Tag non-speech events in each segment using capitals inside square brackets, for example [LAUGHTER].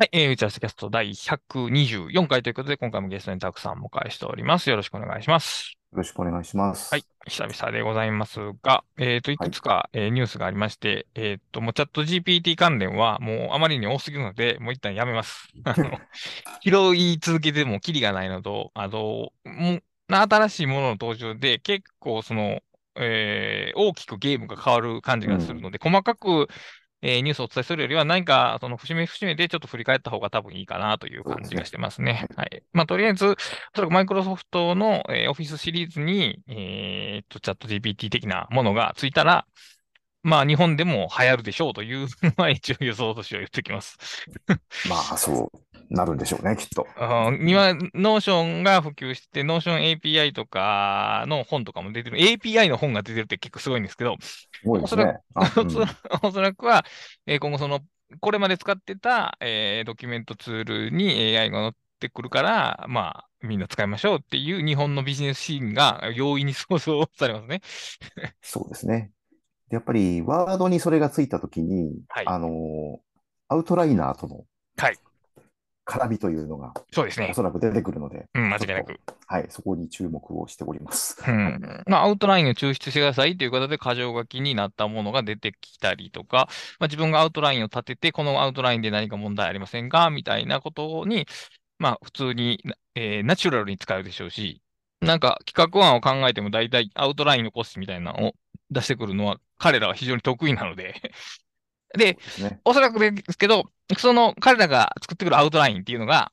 はい、えー、打ち合わせキャスト第124回ということで、今回もゲストにたくさんお迎えしております。よろしくお願いします。よろしくお願いします。はい、久々でございますが、えっ、ー、と、いくつか、はい、えー、ニュースがありまして、えっ、ー、と、もうチャット GPT 関連はもうあまりに多すぎるので、もう一旦やめます。あの、[LAUGHS] 拾い続けてもキリがないのと、あと、も新しいものの登場で結構その、えー、大きくゲームが変わる感じがするので、うん、細かくえー、ニュースをお伝えするよりは、何か、その節目節目でちょっと振り返った方が多分いいかなという感じがしてますね。はい。まあ、とりあえず、おそらくマイクロソフトの、えー、オフィスシリーズに、えー、っと、チャット GPT 的なものがついたら、まあ、日本でも流行るでしょうという、[LAUGHS] まあ、一応予想としては言っておきます。[LAUGHS] まあ、そうなるんでしょうね、きっと。今、ノーションが普及して、ノーション API とかの本とかも出てる。API の本が出てるって結構すごいんですけど、おそらく、[LAUGHS] おそらくは、えー、今後その、これまで使ってた、えー、ドキュメントツールに AI が載ってくるから、まあ、みんな使いましょうっていう日本のビジネスシーンが容易に想像されますね。そうですね。やっぱり、ワードにそれがついたときに、はい、あの、アウトライナーとの、はい。絡みというのが、そうですね。おそらく出てくるので、うん、間違いなく。はい、そこに注目をしております。[LAUGHS] うん。まあ、アウトラインを抽出してくださいということで、箇条書きになったものが出てきたりとか、まあ、自分がアウトラインを立てて、このアウトラインで何か問題ありませんかみたいなことに、まあ、普通に、えー、ナチュラルに使うでしょうし、なんか企画案を考えても大体アウトラインのコストみたいなのを出してくるのは彼らは非常に得意なので [LAUGHS] で、ね、おそらくですけど、その彼らが作ってくるアウトラインっていうのが、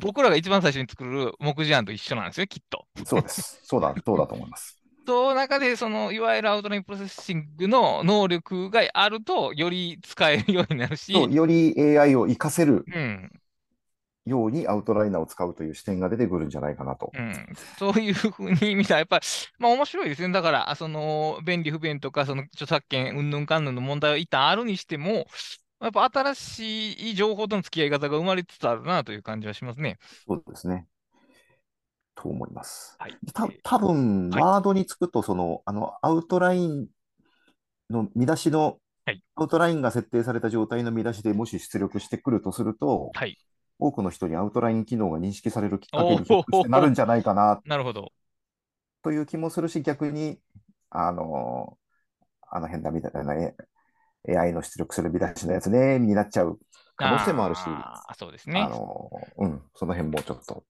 僕らが一番最初に作る目次案と一緒なんですよ、きっと。そうです。そうだ、[LAUGHS] そうだと思います。その中で、その、いわゆるアウトラインプロセッシングの能力があると、より使えるようになるし。より AI を活かせるようにアウトライナーを使うという視点が出てくるんじゃないかなと。うん、そういうふうに見たら、やっぱり、まあ面白いですね。だから、その、便利不便とか、その著作権、うんぬんかんぬんの問題は一旦あるにしても、やっぱ新しい情報との付き合い方が生まれつつあるなという感じはしますね。そうですね。と思います。はい。た多分、ワードにつくと、その、あの、アウトラインの見出しの、はい、アウトラインが設定された状態の見出しでもし出力してくるとすると、はい、多くの人にアウトライン機能が認識されるきっかけになるんじゃないかな、なるほど。という気もするし、逆に、あの、あの変だみたいな、ね、AI の出力する見出しのやつね、になっちゃう可能性もあるし、あそうですね。あの、うん、その辺もちょっと、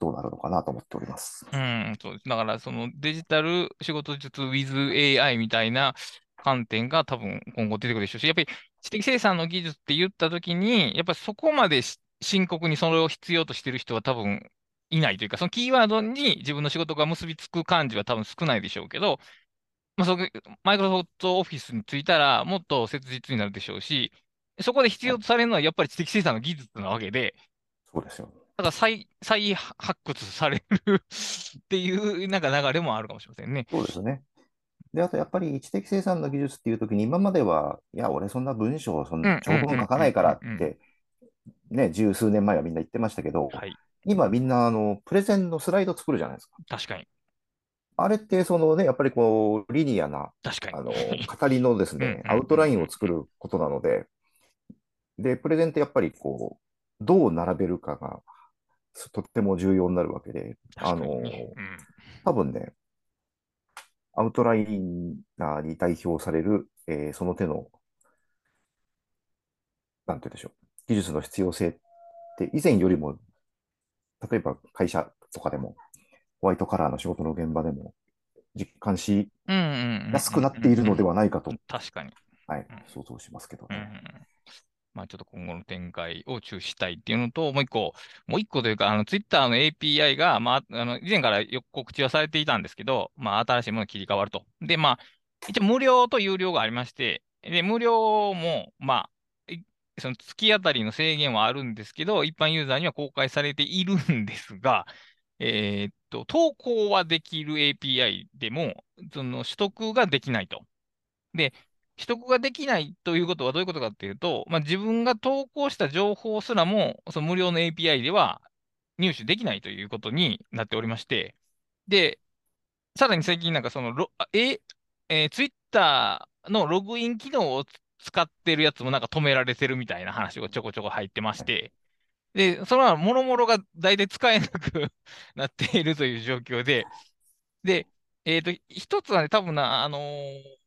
どうなるのかなと思っております。うん、そうです。だから、そのデジタル仕事術 with AI みたいな観点が多分今後出てくるでしょうし、やっぱり知的生産の技術って言ったときに、やっぱりそこまで深刻にそれを必要としてる人は多分いないというか、そのキーワードに自分の仕事が結びつく感じは多分少ないでしょうけど、まあ、そマイクロソフトオフィスについたら、もっと切実になるでしょうし、そこで必要とされるのはやっぱり知的生産の技術なわけで、そうですよ。ただ再、再発掘されるっていうなんか流れもあるかもしれませんね。そうですね。で、あとやっぱり知的生産の技術っていうときに、今までは、いや、俺そんな文章、そんな長文書かないからって、ね、十数年前はみんな言ってましたけど、はい、今みんな、あの、プレゼンのスライド作るじゃないですか。確かに。あれって、そのね、やっぱりこう、リニアな、確かに。あの、語りのですね、[LAUGHS] アウトラインを作ることなので、で、プレゼンってやっぱりこう、どう並べるかが、とっても重要になるわけで、あの、うん、多分ね、アウトライナーに代表される、えー、その手の、なんて言うんでしょう、技術の必要性って以前よりも、例えば会社とかでも、ホワイトカラーの仕事の現場でも実感しやすくなっているのではないかと、確かに。はい、想像しますけどね。まあ、ちょっと今後の展開を注視したいっていうのと、もう一個、もう一個というか、あの、ツイッターの API が、まあ、あの、以前からよく告知はされていたんですけど、まあ、新しいものに切り替わると。で、まあ、一応無料と有料がありまして、で、無料も、まあ、その月当たりの制限はあるんですけど、一般ユーザーには公開されているんですが、えー、っと、投稿はできる API でも、その取得ができないと。で、取得ができないということはどういうことかっていうと、まあ、自分が投稿した情報すらも、その無料の API では入手できないということになっておりまして、で、さらに最近なんかそのロ、え、えー、Twitter のログイン機能を使ってるやつもなんか止められてるみたいな話がちょこちょこ入ってまして、で、そのもろもろが大体使えなく [LAUGHS] なっているという状況で、で、えっ、ー、と、一つはね、多分な、あのー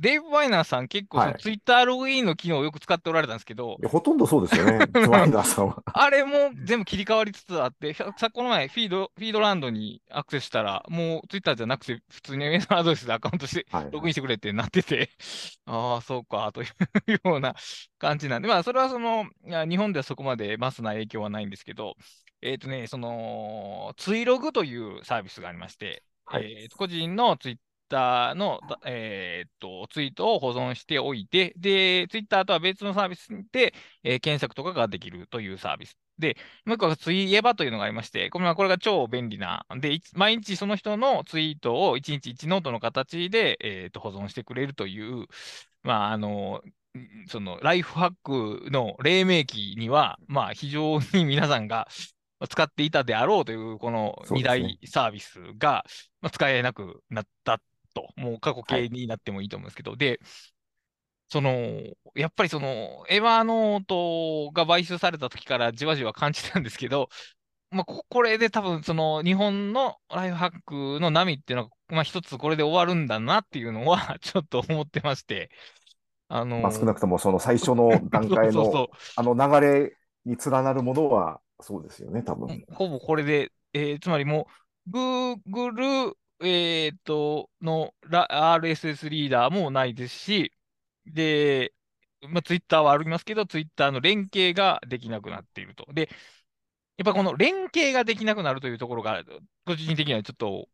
デーブ・ワイナーさん結構そのツイッターログインの機能をよく使っておられたんですけど、ほとんどそうですよね、[LAUGHS] ワイナーさんは。あれも全部切り替わりつつあって、さこの前フィード、フィードランドにアクセスしたら、もうツイッターじゃなくて、普通にメールアドレスでアカウントして、ログインしてくれってなってて、[LAUGHS] ああ、そうか、というような感じなんで、まあ、それはその、いや日本ではそこまでマスな影響はないんですけど、えっ、ー、とね、その、ツイログというサービスがありまして、はい、えー、個人のツイッターの、えー、っとツイートを保存しておいて、で、ツイッターとは別のサービスで、えー、検索とかができるというサービス。で、もう一個はツイエバというのがありまして、これはこれが超便利な、で、毎日その人のツイートを1日1ノートの形で、えー、っと保存してくれるという、まあ、あの、そのライフハックの黎明期には、まあ、非常に皆さんが使っていたであろうという、この2大サービスが、まあ、使えなくなったと、もう過去形になってもいいと思うんですけど、はい、で、その、やっぱりその、エヴァーノートが買収された時からじわじわ感じたんですけど、まあ、これで多分、その、日本のライフハックの波っていうのは、まあ、一つこれで終わるんだなっていうのは、[LAUGHS] ちょっと思ってまして、あのー、まあ、少なくともその最初の段階の [LAUGHS] あの流れに連なるものは、そうですよね、多分。ほぼこれで、えー、つまりもう、Google、えっ、と、の RSS リーダーもないですし、で、まあ、ツイッターはありますけど、ツイッターの連携ができなくなっていると。で、やっぱこの連携ができなくなるというところが、個人的にはちょっと、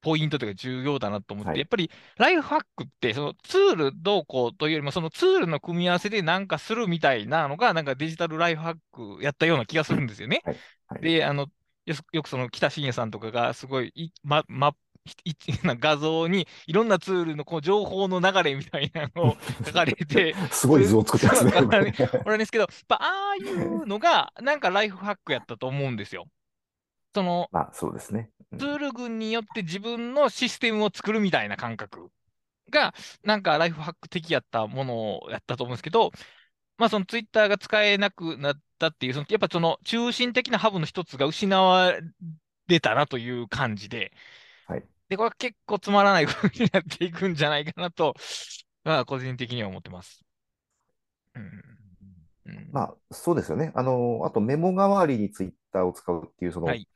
ポイントというか重要だなと思って、はい、やっぱりライフハックって、そのツールどうこうというよりも、そのツールの組み合わせで何かするみたいなのが、なんかデジタルライフハックやったような気がするんですよね。はいはい、で、あの、[LAUGHS] よくその北信也さんとかがすごいい、ま、ま、[LAUGHS] な画像にいろんなツールのこう情報の流れみたいなのを書かれて [LAUGHS] すごい図を作ってますね。これですけど、ああいうのがなんかライフハックやったと思うんですよ。その、あそうですね、うん、ツール群によって自分のシステムを作るみたいな感覚が、なんかライフハック的やったものをやったと思うんですけど、まあそのツイッターが使えなくなったっていう、そのやっぱその中心的なハブの一つが失われたなという感じで、はい。で、これは結構つまらないことになっていくんじゃないかなと、まあ個人的には思ってます。うん。うん、まあ、そうですよね。あの、あとメモ代わりにツイッターを使うっていう、その、はい、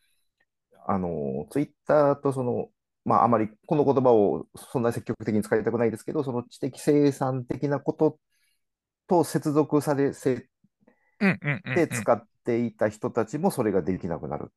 あの、ツイッターとその、まあ、あまりこの言葉をそんな積極的に使いたくないですけど、その知的生産的なことと接続され、せで使っていた人たちもそれができなくなる。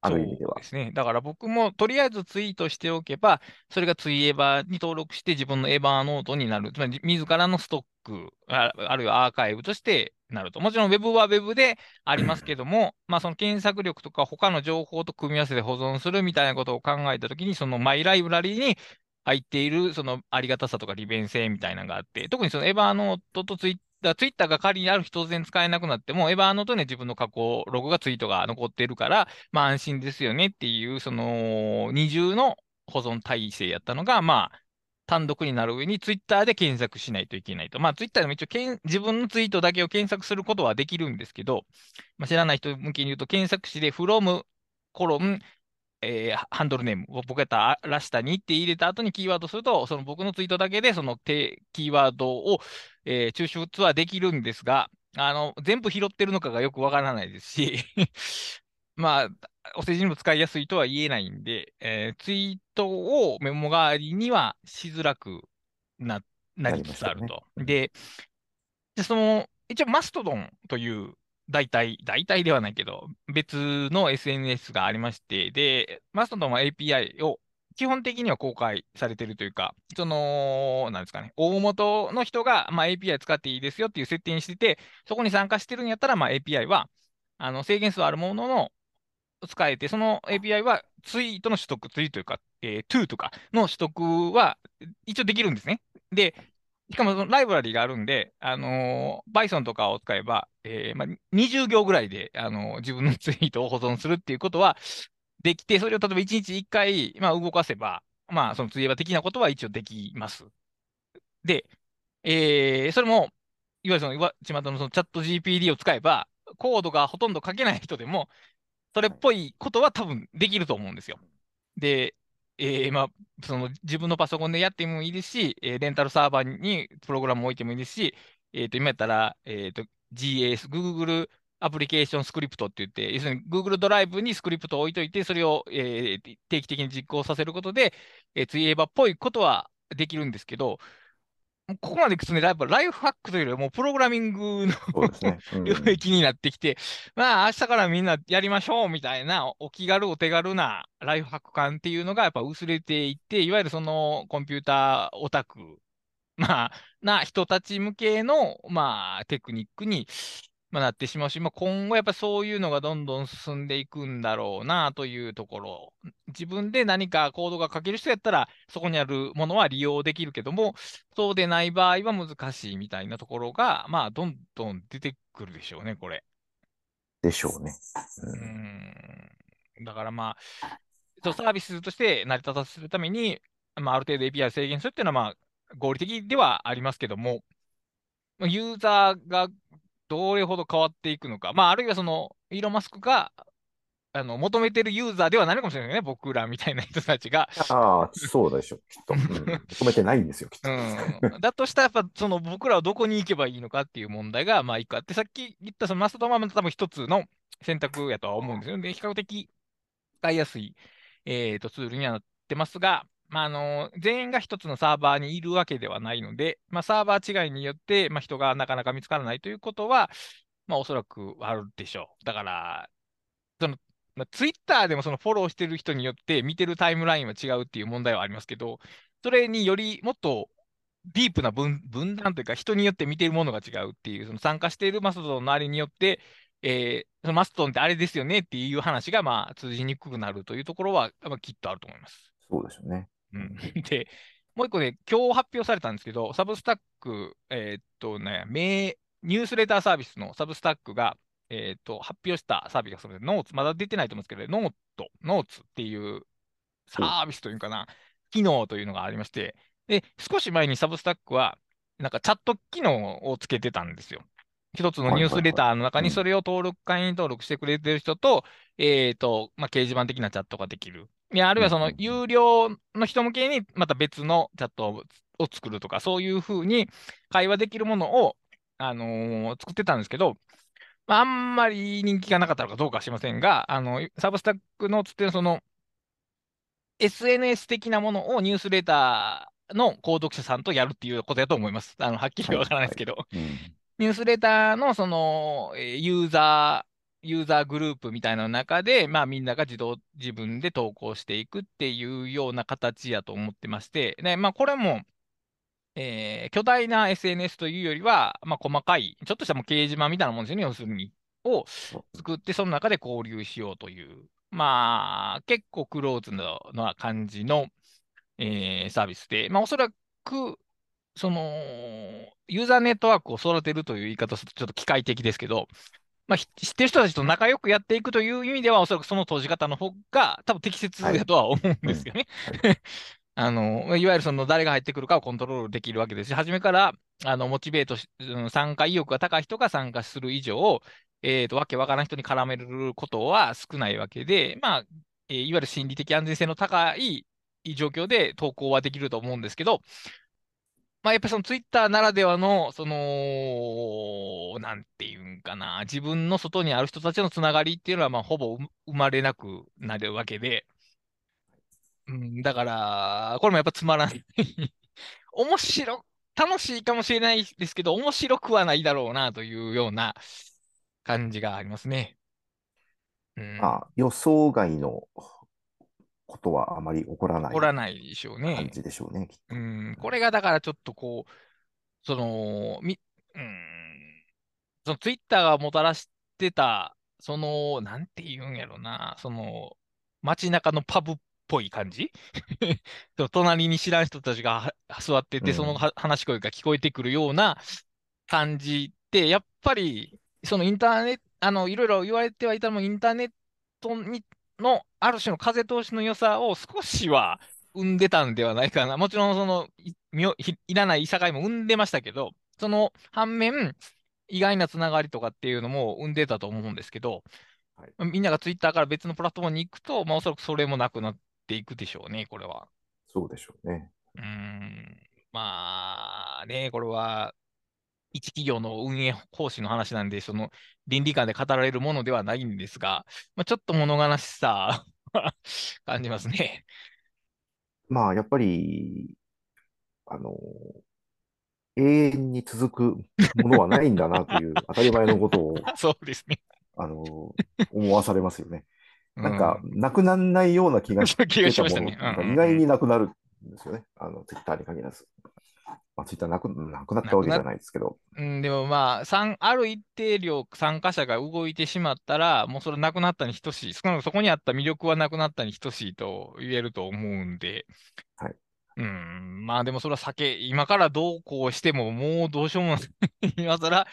ある意味では。ですね。だから僕もとりあえずツイートしておけば、それがツイエバーに登録して自分のエバーノートになる。つまり自らのストック、ああるいはアーカイブとしてなると。もちろん Web は Web でありますけども、まあその検索力とか他の情報と組み合わせて保存するみたいなことを考えたときに、そのマイライブラリーに入っているそのありがたさとか利便性みたいなのがあって、特にそのエバーノートとツイッだツイッターが仮にある日突然使えなくなっても、エヴァーノートに自分の過去、ログがツイートが残っているから、まあ安心ですよねっていう、その二重の保存体制やったのが、まあ、単独になる上にツイッターで検索しないといけないと。まあツイッターでも一応けん自分のツイートだけを検索することはできるんですけど、まあ、知らない人向けに言うと検索詞で from コロンえー、ハンドルネームを僕やったらラシタにって入れた後にキーワードすると、その僕のツイートだけでそのキーワードを、えー、抽出はできるんですが、あの、全部拾ってるのかがよくわからないですし [LAUGHS] まあ、お世辞にも使いやすいとは言えないんで、えー、ツイートをメモ代わりにはしづらくななりつつあると。ね、で、でその、一応マストドンという大体、大体ではないけど、別の SNS がありまして、で、マストドンは API を基本的には公開されてるというか、その、なんですかね、大元の人が、まあ、API 使っていいですよっていう設定にしてて、そこに参加してるんやったら、まあ、API は、あの制限数あるものの使えて、その API はツイートの取得、ツイートというか、えー、to とかの取得は一応できるんですね。で、しかもそのライブラリがあるんで、あのー、Python とかを使えば、えーまあ、20行ぐらいで、あのー、自分のツイートを保存するっていうことはできて、それを例えば1日1回、まあ、動かせば、まあ、そのツイーバ的なことは一応できます。で、えー、それも、いわゆるその、いわ巷のそのチャット GPD を使えば、コードがほとんど書けない人でも、それっぽいことは多分できると思うんですよ。で、えー、まあ、その自分のパソコンでやってもいいですし、えー、レンタルサーバーにプログラムを置いてもいいですし、え、ー、と、今やったら、えー、と、GAS、Google アプリケーションスクリプトって言って、要するに Google ドライブにスクリプトを置いといて、それを、えー、定期的に実行させることで、えー、ツイエーバーっぽいことはできるんですけど、ここまでいくとね、やっぱライフハックというよりはもうプログラミングの領域になってきて、まあ明日からみんなやりましょうみたいなお気軽お手軽なライフハック感っていうのがやっぱ薄れていって、いわゆるそのコンピューターオタク、まあ、な人たち向けの、まあ、テクニックにまあ、なってしまうし、まあ、今後やっぱそういうのがどんどん進んでいくんだろうなというところ。自分で何かコードが書ける人やったら、そこにあるものは利用できるけども、そうでない場合は難しいみたいなところが、まあ、どんどん出てくるでしょうね、これ。でしょうね。うん。だからまあ、サービスとして成り立たせるために、まあ、ある程度 API 制限するっていうのは、まあ、合理的ではありますけども、ユーザーがどれほど変わっていくのか。まあ、あるいはその、イーロン・マスクが、あの、求めてるユーザーではないのかもしれないね。僕らみたいな人たちが。ああ、そうでしょ、きっと、うん。求めてないんですよ、きっと。うん、だとしたら、やっぱ、その、僕らはどこに行けばいいのかっていう問題が、まあ、一個あって、さっき言ったそのマストドンは多分一つの選択やとは思うんですよ。で、比較的使いやすい、えーと、ツールにはなってますが、まあ、あの全員が一つのサーバーにいるわけではないので、まあ、サーバー違いによって、まあ、人がなかなか見つからないということは、まあ、おそらくあるでしょう。だから、その、まあ、ツイッターでもそのフォローしてる人によって見てるタイムラインは違うっていう問題はありますけど、それによりもっとディープな分分断というか、人によって見てるものが違うっていう、その参加しているマストドンのあれによって、えー、そのマストドンってあれですよねっていう話が、まあ、通じにくくなるというところは、まあ、きっとあると思います。そうですよね。うん、[LAUGHS] で、もう一個ね、今日発表されたんですけど、サブスタック、えー、っとね、ニュースレターサービスのサブスタックが、えー、っと発表したサービスがそれで、ノーツ、まだ出てないと思うんですけど、ノート、ノーツっていうサービスというかな、機能というのがありまして、で、少し前にサブスタックは、なんかチャット機能をつけてたんですよ。一つのニュースレターの中にそれを登録、会員登録してくれてる人と、えっ、と、まあ、掲示板的なチャットができる。いや、あるいはその有料の人向けにまた別のチャットを作るとか、そういうふうに会話できるものを、あのー、作ってたんですけど、まあ、あんまり人気がなかったのかどうかは知りませんが、あの、サブスタックのつってその、SNS 的なものをニュースレターの購読者さんとやるっていうことだと思います。あの、はっきりわからないですけど。はいはいうん、ニュースレターのその、ユーザー、ユーザーグループみたいな中で、まあ、みんなが自動、自分で投稿していくっていうような形やと思ってまして、ね、まあ、これも、えー、巨大な SNS というよりは、まあ、細かい、ちょっとしたもう掲示板みたいなもんですよね、要するに。を作って、その中で交流しようという、まあ、結構クローズな感じの、えー、サービスで、まあ、おそらく、その、ユーザーネットワークを育てるという言い方するとちょっと機械的ですけど、まあ、知ってる人たちと仲良くやっていくという意味では、おそらくその閉じ方の方が多分適切だとは思うんですよね。[LAUGHS] あの、いわゆるその誰が入ってくるかをコントロールできるわけですし、初めからあのモチベートし、参加意欲が高い人が参加する以上、えっ、ー、と、わけわからん人に絡めることは少ないわけで、まあ、えー、いわゆる心理的安全性の高い状況で投稿はできると思うんですけど、まあ、やっぱそのツイッターならではの、その、なんていうんかな、自分の外にある人たちのつながりっていうのは、まあ、ほぼ生まれなくなるわけで、うん、だから、これもやっぱつまらない。[LAUGHS] 面白、楽しいかもしれないですけど、面白くはないだろうなというような感じがありますね。うん、あ、予想外のことはあまり起こらない。起こらないでしょうね。感じでしょうね。うん、これがだからちょっとこう、その、み、うん、そのツイッターがもたらしてた、その、なんて言うんやろな、その、街中のパブっぽい感じ？[LAUGHS] 隣に知らん人たちが座ってて、うん、その話し声が聞こえてくるような感じって、やっぱり、そのインターネット、あの、いろいろ言われてはいたのも、インターネットにの、ある種の風通しの良さを少しは生んでたんではないかな。もちろん、その、いらないいさかいも生んでましたけど、その反面、意外なつながりとかっていうのも生んでたと思うんですけど、はい、みんながツイッターから別のプラットフォームに行くと、まあ、おそらくそれもなくなっていくでしょうね、これは。そうでしょうね。うん。まあね、これは、一企業の運営方針の話なんで、その倫理観で語られるものではないんですが、まあ、ちょっと物悲しさ [LAUGHS] 感じますね。まあ、やっぱり、あの、永遠に続くものはないんだなという [LAUGHS] 当たり前のことを、そうですね。あの、思わされますよね。なんか、なくならないような気がしてたもの、[LAUGHS] ねうん、意外になくなるんですよね。あの、ツイッターに限らず。まあ、ツイッターなくなくなったわけじゃないですけど。うん、でもまあ、ある一定量参加者が動いてしまったら、もうそれなくなったに等しい。少なくともそこにあった魅力はなくなったに等しいと言えると思うんで。はい。うん、まあでもそれは酒、今からどうこうしてももうどうしようもない。今更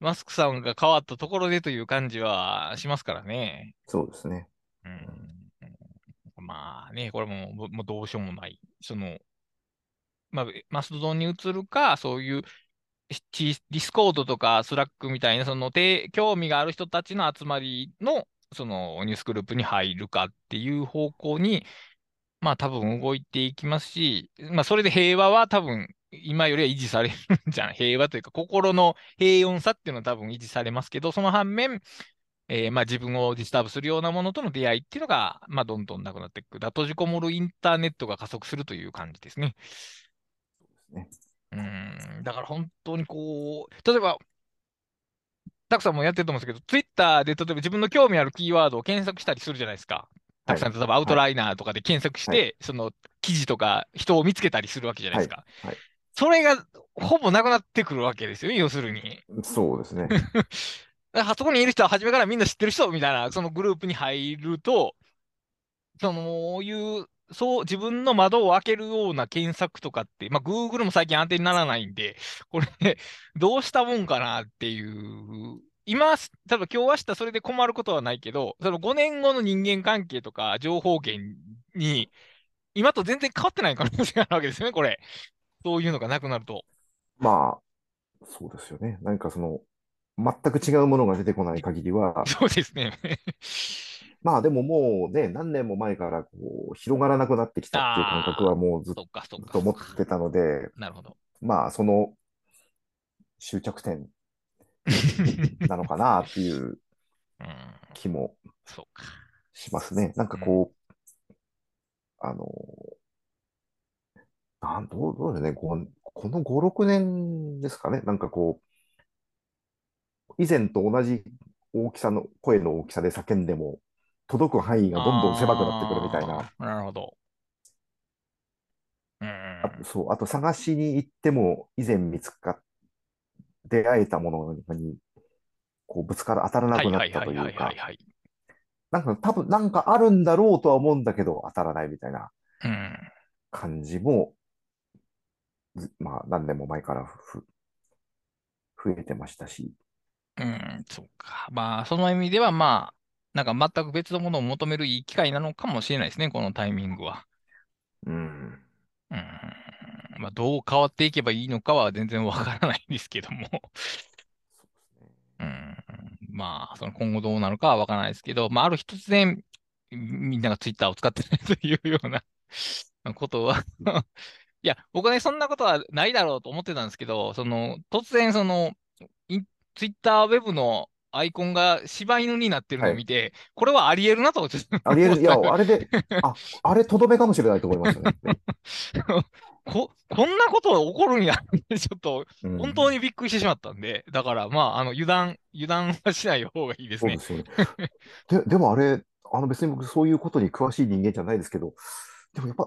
マスクさんが変わったところでという感じはしますからね。そうですね。うん、まあね、これももうどうしようもない。その、まあ、マストドンに移るか、そういうディスコードとかスラックみたいな、その興味がある人たちの集まりの、そのニュースグループに入るかっていう方向に、まあ多分動いていきますし、まあそれで平和は多分今よりは維持されるんじゃない？平和というか心の平穏さっていうのは多分維持されますけど、その反面、えー、まあ自分を disturb するようなものとの出会いっていうのが、まあどんどんなくなっていく。だ閉じこもるインターネットが加速するという感じですね。ですね。うん、だから本当にこう、例えば、たくさんもやってると思うんですけど、ツイッターで例えば自分の興味あるキーワードを検索したりするじゃないですか。たくさん、例えばアウトライナーとかで検索して、はい、その記事とか人を見つけたりするわけじゃないですか。はい、はい、それがほぼなくなってくるわけですよね、要するに。そうですね。[LAUGHS] あそこにいる人は初めからみんな知ってる人みたいな、そのグループに入ると、そのいう、そう、自分の窓を開けるような検索とかって、まあ、Google も最近安定にならないんで、これ、[LAUGHS] どうしたもんかなっていう今、多分今日明日それで困ることはないけど、その5年後の人間関係とか情報源に、今と全然変わってない可能性があるわけですよね、これ。そういうのがなくなると。まあ、そうですよね。何かその、全く違うものが出てこない限りは。そうですね。まあでももうね、何年も前からこう広がらなくなってきたっていう感覚はもうずっと思ってたので、[LAUGHS] なるほど。まあその終着点なのかなっていう [LAUGHS] 気もしますね。なんかこう、あの、なんどうどうですね。この、この5、6年ですかね、なんかこう、以前と同じ大きさの、声の大きさで叫んでも、届く範囲がどんどん狭くなってくるみたいな。なるほど。うん、あそう、あと探しに行っても、以前見つかっ出会えたものにこうぶつから当たらなくなったというか、なんか多分なんかあるんだろうとは思うんだけど当たらないみたいな感じも、うん、まあ何年も前からふ増えてましたし。うん、そうか。まあその意味ではまあ、なんか全く別のものを求めるいい機会なのかもしれないですね、このタイミングは。うん。うんまあ、どう変わっていけばいいのかは全然わからないんですけどもうん、まあ、その今後どうなるかはわからないですけど、まあ、ある日突然、みんながツイッターを使ってないというような [LAUGHS] ことは [LAUGHS] いや、僕はね、そんなことはないだろうと思ってたんですけど、その、突然、その、ツイッターウェブのアイコンが柴犬になってるのを見て、はい、これはあり得るなと思って。あり得る。いや、[LAUGHS] あれで、あ、あれとどめかもしれないと思いましたね。[LAUGHS] こ、こんなこと起こるんやちょっと、本当にびっくりしてしまったんで、うん、だから、まあ、あの、油断、油断はしない方がいいですね。そうですよね。で、でもあれ、あの別に僕そういうことに詳しい人間じゃないですけど、でもやっぱ、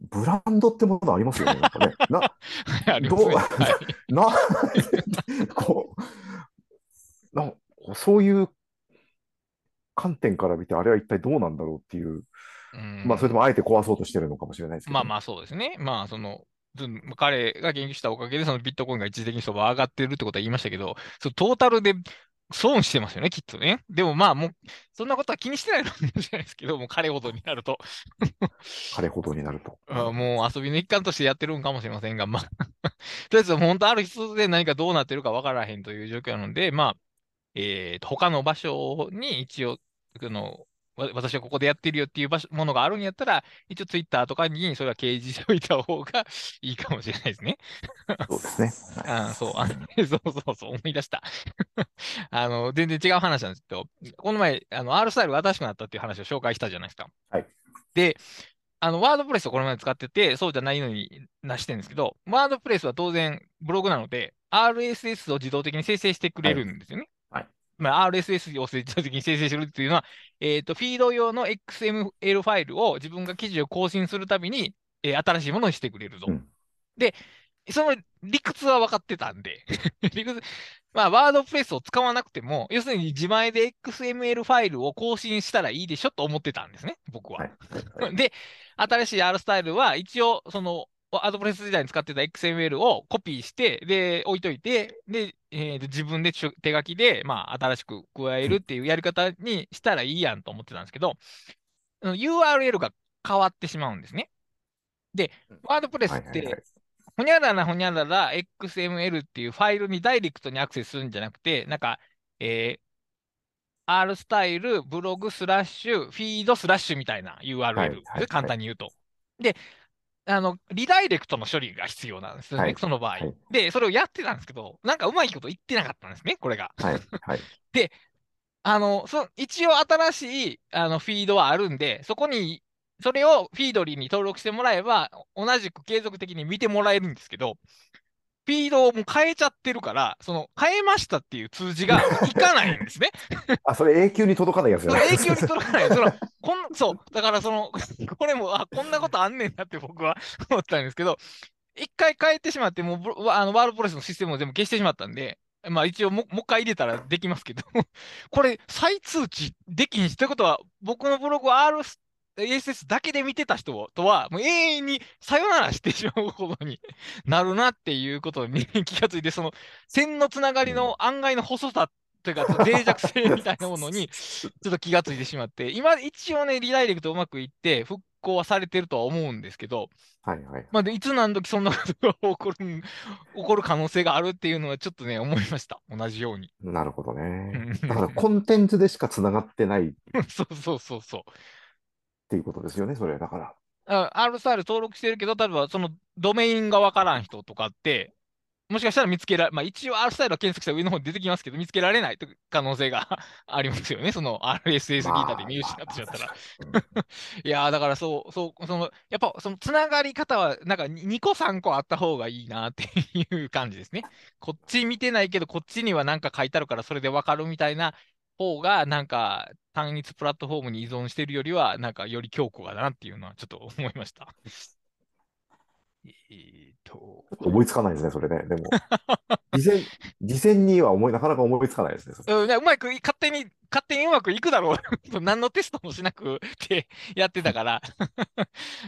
ブランドってものありますよね。なんかね。な、[LAUGHS] どう、はい、な、こう、な、そういう観点から見て、あれは一体どうなんだろうっていう、まあ、それともあえて壊そうとしてるのかもしれないですけど、まあまあそうですね。まあ、その、彼が言及したおかげで、そのビットコインが一時的に相場上がってるってことは言いましたけど、そのトータルで損してますよね、きっとね。でもまあもう、そんなことは気にしてないのかもしれないですけど、もう彼ほどになると。彼ほどになると。[LAUGHS] あもう遊びの一環としてやってるんかもしれませんが、まあとりあえず本当ある日突然何かどうなってるかわからへんという状況なので、まあ、えーと、他の場所に一応、あの、わ私はここでやってるよっていう場所ものがあるんやったら、一応ツイッターとかにそれは掲示しておいた方がいいかもしれないですね。そうですね。あそう、あ [LAUGHS] そうそうそう、思い出した。あの、全然違う話なんですけど、この前、あの、R スタイルが新しくなったっていう話を紹介したじゃないですか。はい。で、あの、ワードプレスをこの前使ってて、そうじゃないのになしてるんですけど、ワードプレスは当然ブログなので、RSS を自動的に生成してくれるんですよね。はい。まあ、RSS を自動的に生成するっていうのは、えっ、ー、と、フィード用の XML ファイルを自分が記事を更新するたびに、えー、新しいものにしてくれるぞ。うん、で、その理屈は分かってたんで [LAUGHS] 理屈、まあ、ワードプレスを使わなくても、要するに自前で XML ファイルを更新したらいいでしょと思ってたんですね、僕は。はい、で、新しい R スタイルは一応、その、ワードプレス時代に使ってた XML をコピーして、で、置いといて、で、えー、自分で手書きで、まあ、新しく加えるっていうやり方にしたらいいやんと思ってたんですけど、URL が変わってしまうんですね。で、ワードプレスって、ほにゃららほにゃらら XML っていうファイルにダイレクトにアクセスするんじゃなくて、なんか、えー、R スタイル、ブログスラッシュ、フィードスラッシュみたいな URL、はいはいはい、簡単に言うと。で、あの、リダイレクトの処理が必要なんですよね、はい、その場合、はい、で、それをやってたんですけど、なんかうまいこと言ってなかったんですね、これが。はい。はい、で、あの、そ一応新しいあのフィードはあるんで、そこにそれをフィードリーに登録してもらえば、同じく継続的に見てもらえるんですけど、フィードをもう変えちゃってるから、その変えましたっていう通知がいかないんですね。[LAUGHS] あ、それ永久に届かないやつだね。永久に届かない。そのこんそう、だからその、[LAUGHS] これも、あ、こんなことあんねんなって僕は思ったんですけど、一回変えてしまって、もうあのワールドプレスのシステムを全部消してしまったんで、まあ一応も、もう一回入れたらできますけどこれ再通知できんし、ということは、僕のブログは R ASS だけで見てた人とは、もう永遠にさよならしてしまうことに [LAUGHS] なるなっていうことに気がついて、その線のつながりの案外の細さというか、脆弱性みたいなものに [LAUGHS] ちょっと気がついてしまって、今一応ね、リダイレクトうまくいって、復興はされてるとは思うんですけど、はいはい。まあ、でいつ何時そんなことが起こる、[LAUGHS] 起こる可能性があるっていうのはちょっとね、思いました。同じように。なるほどね。だからコンテンツでしかつながってない。そうそうそうそう。っていうことですよね、それだから。R スタイル登録してるけど、例えばそのドメインがわからん人とかって、もしかしたら見つけられ、まあ一応 R スタイルは検索したら上の方に出てきますけど、見つけられない可能性が [LAUGHS] ありますよね。その RSS ギータで見失ってしまったら。[LAUGHS] いやー、だからそう、そう、その、やっぱそのつながり方は、なんか2個3個あった方がいいなっていう感じですね。こっち見てないけど、こっちにはなんか書いてあるからそれでわかるみたいな方が、なんか単一プラットフォームに依存しているよりは、なんかより強固だなっていうのはちょっと思いました。えっと。思いつかないですね、それね。でも、[LAUGHS] 事前、事前には思い、なかなか思いつかないですね。うん、うまく、勝手に、勝手にうまくいくだろう。[LAUGHS] 何のテストもしなくて [LAUGHS] やってたから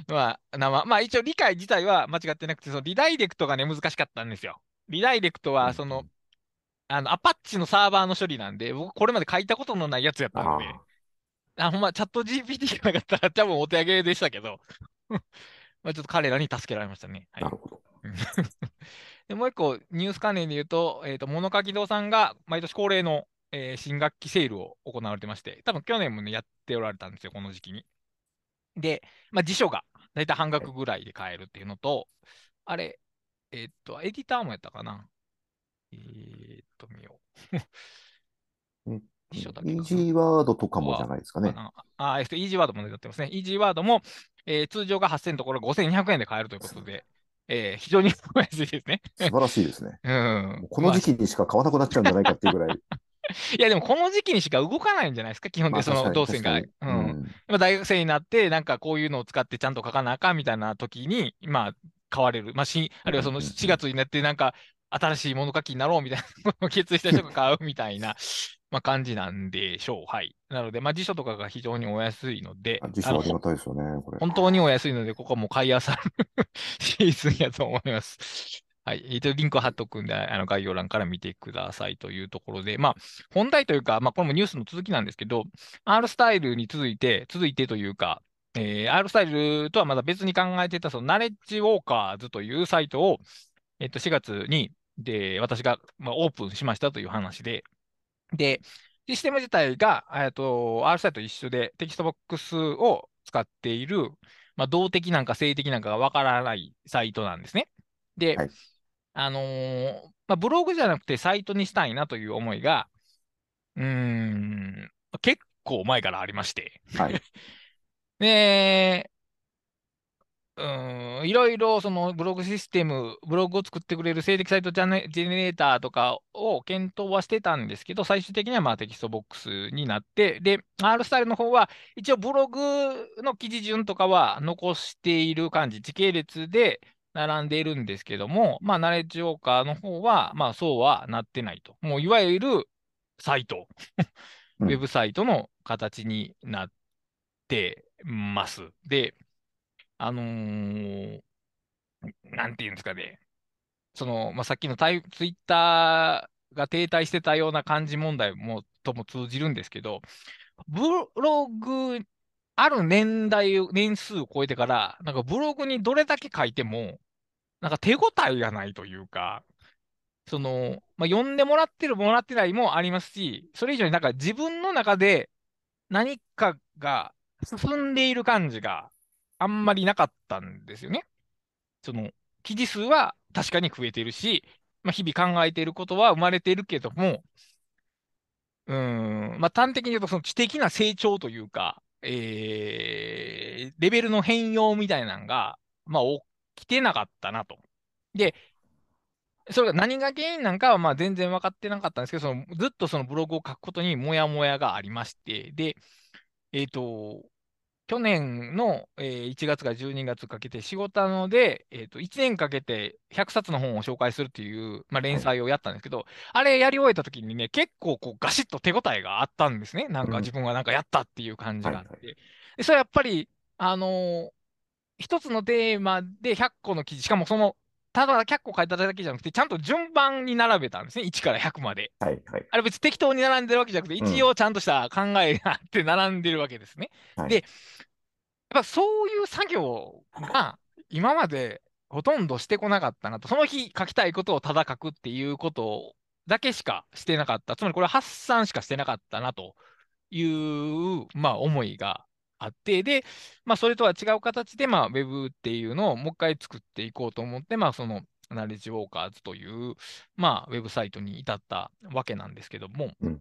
まあ、ままあ一応理解自体は間違ってなくて、そのリダイレクトがね、難しかったんですよ。リダイレクトは、その、あの、アパッチのサーバーの処理なんで、僕これまで書いたことのないやつやったんで、あ、ほんま、チャット GPT がなかったら多分お手上げでしたけど [LAUGHS] まあちょっと彼らに助けられましたね。はい、なるほど。[LAUGHS] でもう一個、ニュース関連で言うと、えっ、ー、と、物書き堂さんが毎年恒例の、えー、新学期セールを行われてまして、多分去年もね、やっておられたんですよ、この時期に。で、まあ辞書が大体半額ぐらいで買えるっていうのと、あれ、えっ、ー、と、エディターもやったかな。えー、っと、見よう。イージーワードとかもじゃないですかね。あ、えっと、イージーワードも出てますね。イージーワードも、えー、通常が8000のところ5200円で買えるということで、えー、非常に安いですね。素晴らしいですね。うん、この時期にしか買わなくなっちゃうんじゃないかっていうぐらい。[LAUGHS] いや、でもこの時期にしか動かないんじゃないですか、基本でその動線が。うん。うん、大学生になって、なんかこういうのを使ってちゃんと書かなあかんみたいな時に、まあ、買われる。まあ、しあるいはその4月になって、なんか、新しい物書きになろうみたいな [LAUGHS] のを決意した人が買うみたいな、まあ、感じなんでしょう。はい。なので、まあ、辞書とかが非常にお安いので、辞書ありがたいですよね、これ。本当にお安いので、ここはもう買いあさるシーズンやと思います。はい。えっ、と、リンクを貼っとくんで、あの、概要欄から見てくださいというところで、まあ、本題というか、まあ、これもニュースの続きなんですけど、R スタイルに続いて、続いてというか、えー、R スタイルとはまだ別に考えていた、その、ナレッジウォーカーズというサイトを、えっ、と、4月に、で、私が、まあ、オープンしましたという話で、で、システム自体が、えっと、R サイトと一緒でテキストボックスを使っている、まあ、動的なんか性的なんかがわからないサイトなんですね。で、はい、あのー、まあ、ブログじゃなくてサイトにしたいなという思いが、うーん、結構前からありまして。はい、[LAUGHS] で、うん、いろいろそのブログシステム、ブログを作ってくれる静的サイトジェネレーターとかを検討はしてたんですけど、最終的にはまあテキストボックスになって、で、R スタイルの方は一応ブログの記事順とかは残している感じ、時系列で並んでいるんですけども、まあ、ナレッジウォーカーの方は、まあ、そうはなってないと。もういわゆるサイト、ウェブサイトの形になってます。で、あのー、なんていうんですかね、その、まあ、さっきのツイッターが停滞してたような感じ問題もとも通じるんですけど、ブログ、ある年代、年数を超えてから、なんかブログにどれだけ書いても、なんか手応えがないというか、その、まあ、読んでもらってる、もらってないもありますし、それ以上になんか自分の中で何かが進んでいる感じがあんまりなかったんですよね。その、記事数は確かに増えてるし、まあ、日々考えていることは生まれているけども、うん、まあ、端的に言うと、その知的な成長というか、えー、レベルの変容みたいなのが、まあ、起きてなかったなと。で、それが何が原因なんかはまあ全然分かってなかったんですけど、そのずっとそのブログを書くことにもやもやがありまして、で、えっ、ー、と、去年の、えー、1月から12月かけて仕事なので、えーと、1年かけて100冊の本を紹介するっていう、まあ、連載をやったんですけど、はい、あれやり終えた時にね、結構こうガシッと手応えがあったんですね。なんか自分がなんかやったっていう感じがあって。でそれやっぱり、あのー、一つのテーマで100個の記事、しかもその、ただ100個書いただけじゃなくて、ちゃんと順番に並べたんですね。1から100まで。はいはい、あれ別に適当に並んでるわけじゃなくて、一応ちゃんとした考えがあって並んでるわけですね。はい、で、やっぱそういう作業が今までほとんどしてこなかったなと、その日書きたいことをただ書くっていうことだけしかしてなかった。つまりこれ発散しかしてなかったなという、まあ、思いがあって、で、まあ、それとは違う形で、まあ、ウェブっていうのをもう一回作っていこうと思って、まあ、その、ナレッジウォーカーズという、まあ、ウェブサイトに至ったわけなんですけども、うん、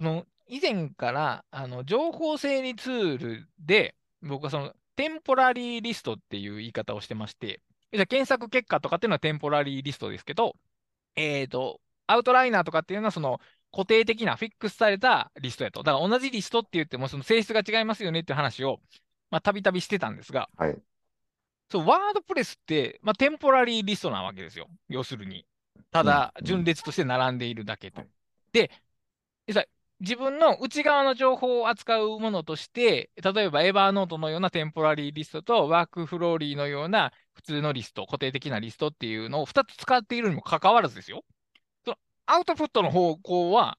の以前からあの情報整理ツールで、僕はそのテンポラリーリストっていう言い方をしてまして、じゃ検索結果とかっていうのはテンポラリーリストですけど、えっ、ー、と、アウトライナーとかっていうのはその固定的なフィックスされたリストやと。だから同じリストって言ってもその性質が違いますよねっていう話を、まあ、たびたびしてたんですが、はい、そう、ワードプレスって、まあ、テンポラリーリストなわけですよ。要するに。ただ、順列として並んでいるだけと。うん、で、自分の内側の情報を扱うものとして、例えばエヴァーノートのようなテンポラリーリストとワークフローリーのような普通のリスト、固定的なリストっていうのを2つ使っているにもかかわらずですよ。アウトプットの方向は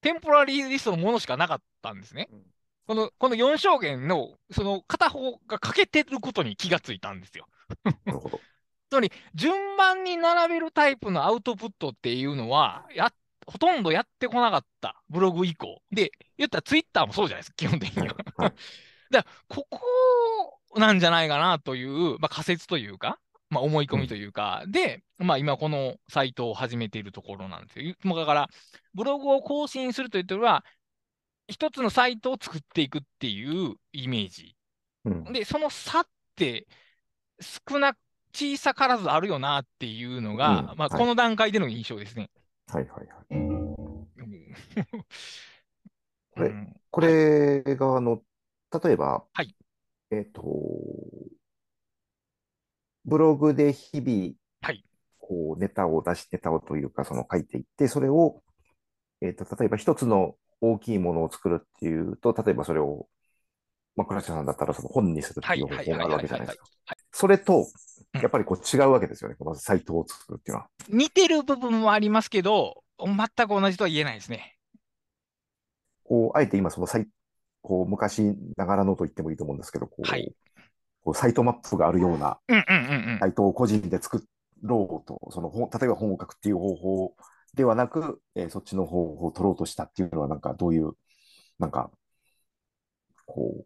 テンポラリーリストのものしかなかったんですね。このこの4象限のその片方が欠けてることに気がついたんですよ。なるほど。[LAUGHS] つまり順番に並べるタイプのアウトプットっていうのはやっほとんどやってこなかった、ブログ以降。で、言ったらツイッターもそうじゃないですか、基本的には。[LAUGHS] だから、ここなんじゃないかなという、まあ、仮説というか、まあ、思い込みというか、うん、で、まあ、今このサイトを始めているところなんですよ。だから、ブログを更新するというよりは、一つのサイトを作っていくっていうイメージ。うん、で、その差って少な、小さからずあるよなっていうのが、うん、まあ、この段階での印象ですね。はいはいはい。これ、これが、あの、例えば、はい。えっと、ブログで日々、はい。こう、ネタを出し、ネタをというか、その書いていって、それを、えっと、例えば一つの大きいものを作るっていうと、例えばそれを、まあ、倉下さんだったらその本にするっていう方法があるわけじゃないですか。それと、やっぱりこう違うわけですよね。まずサイトを作るっていうのは。似てる部分もありますけど、全く同じとは言えないですね。こう、あえて今そのサイこう昔ながらのと言ってもいいと思うんですけど、こう、はい、こうサイトマップがあるようなサイトを個人で作ろうと、その例えば本を書くっていう方法ではなく、えー、そっちの方法を取ろうとしたっていうのは、なんかどういう、なんか、こ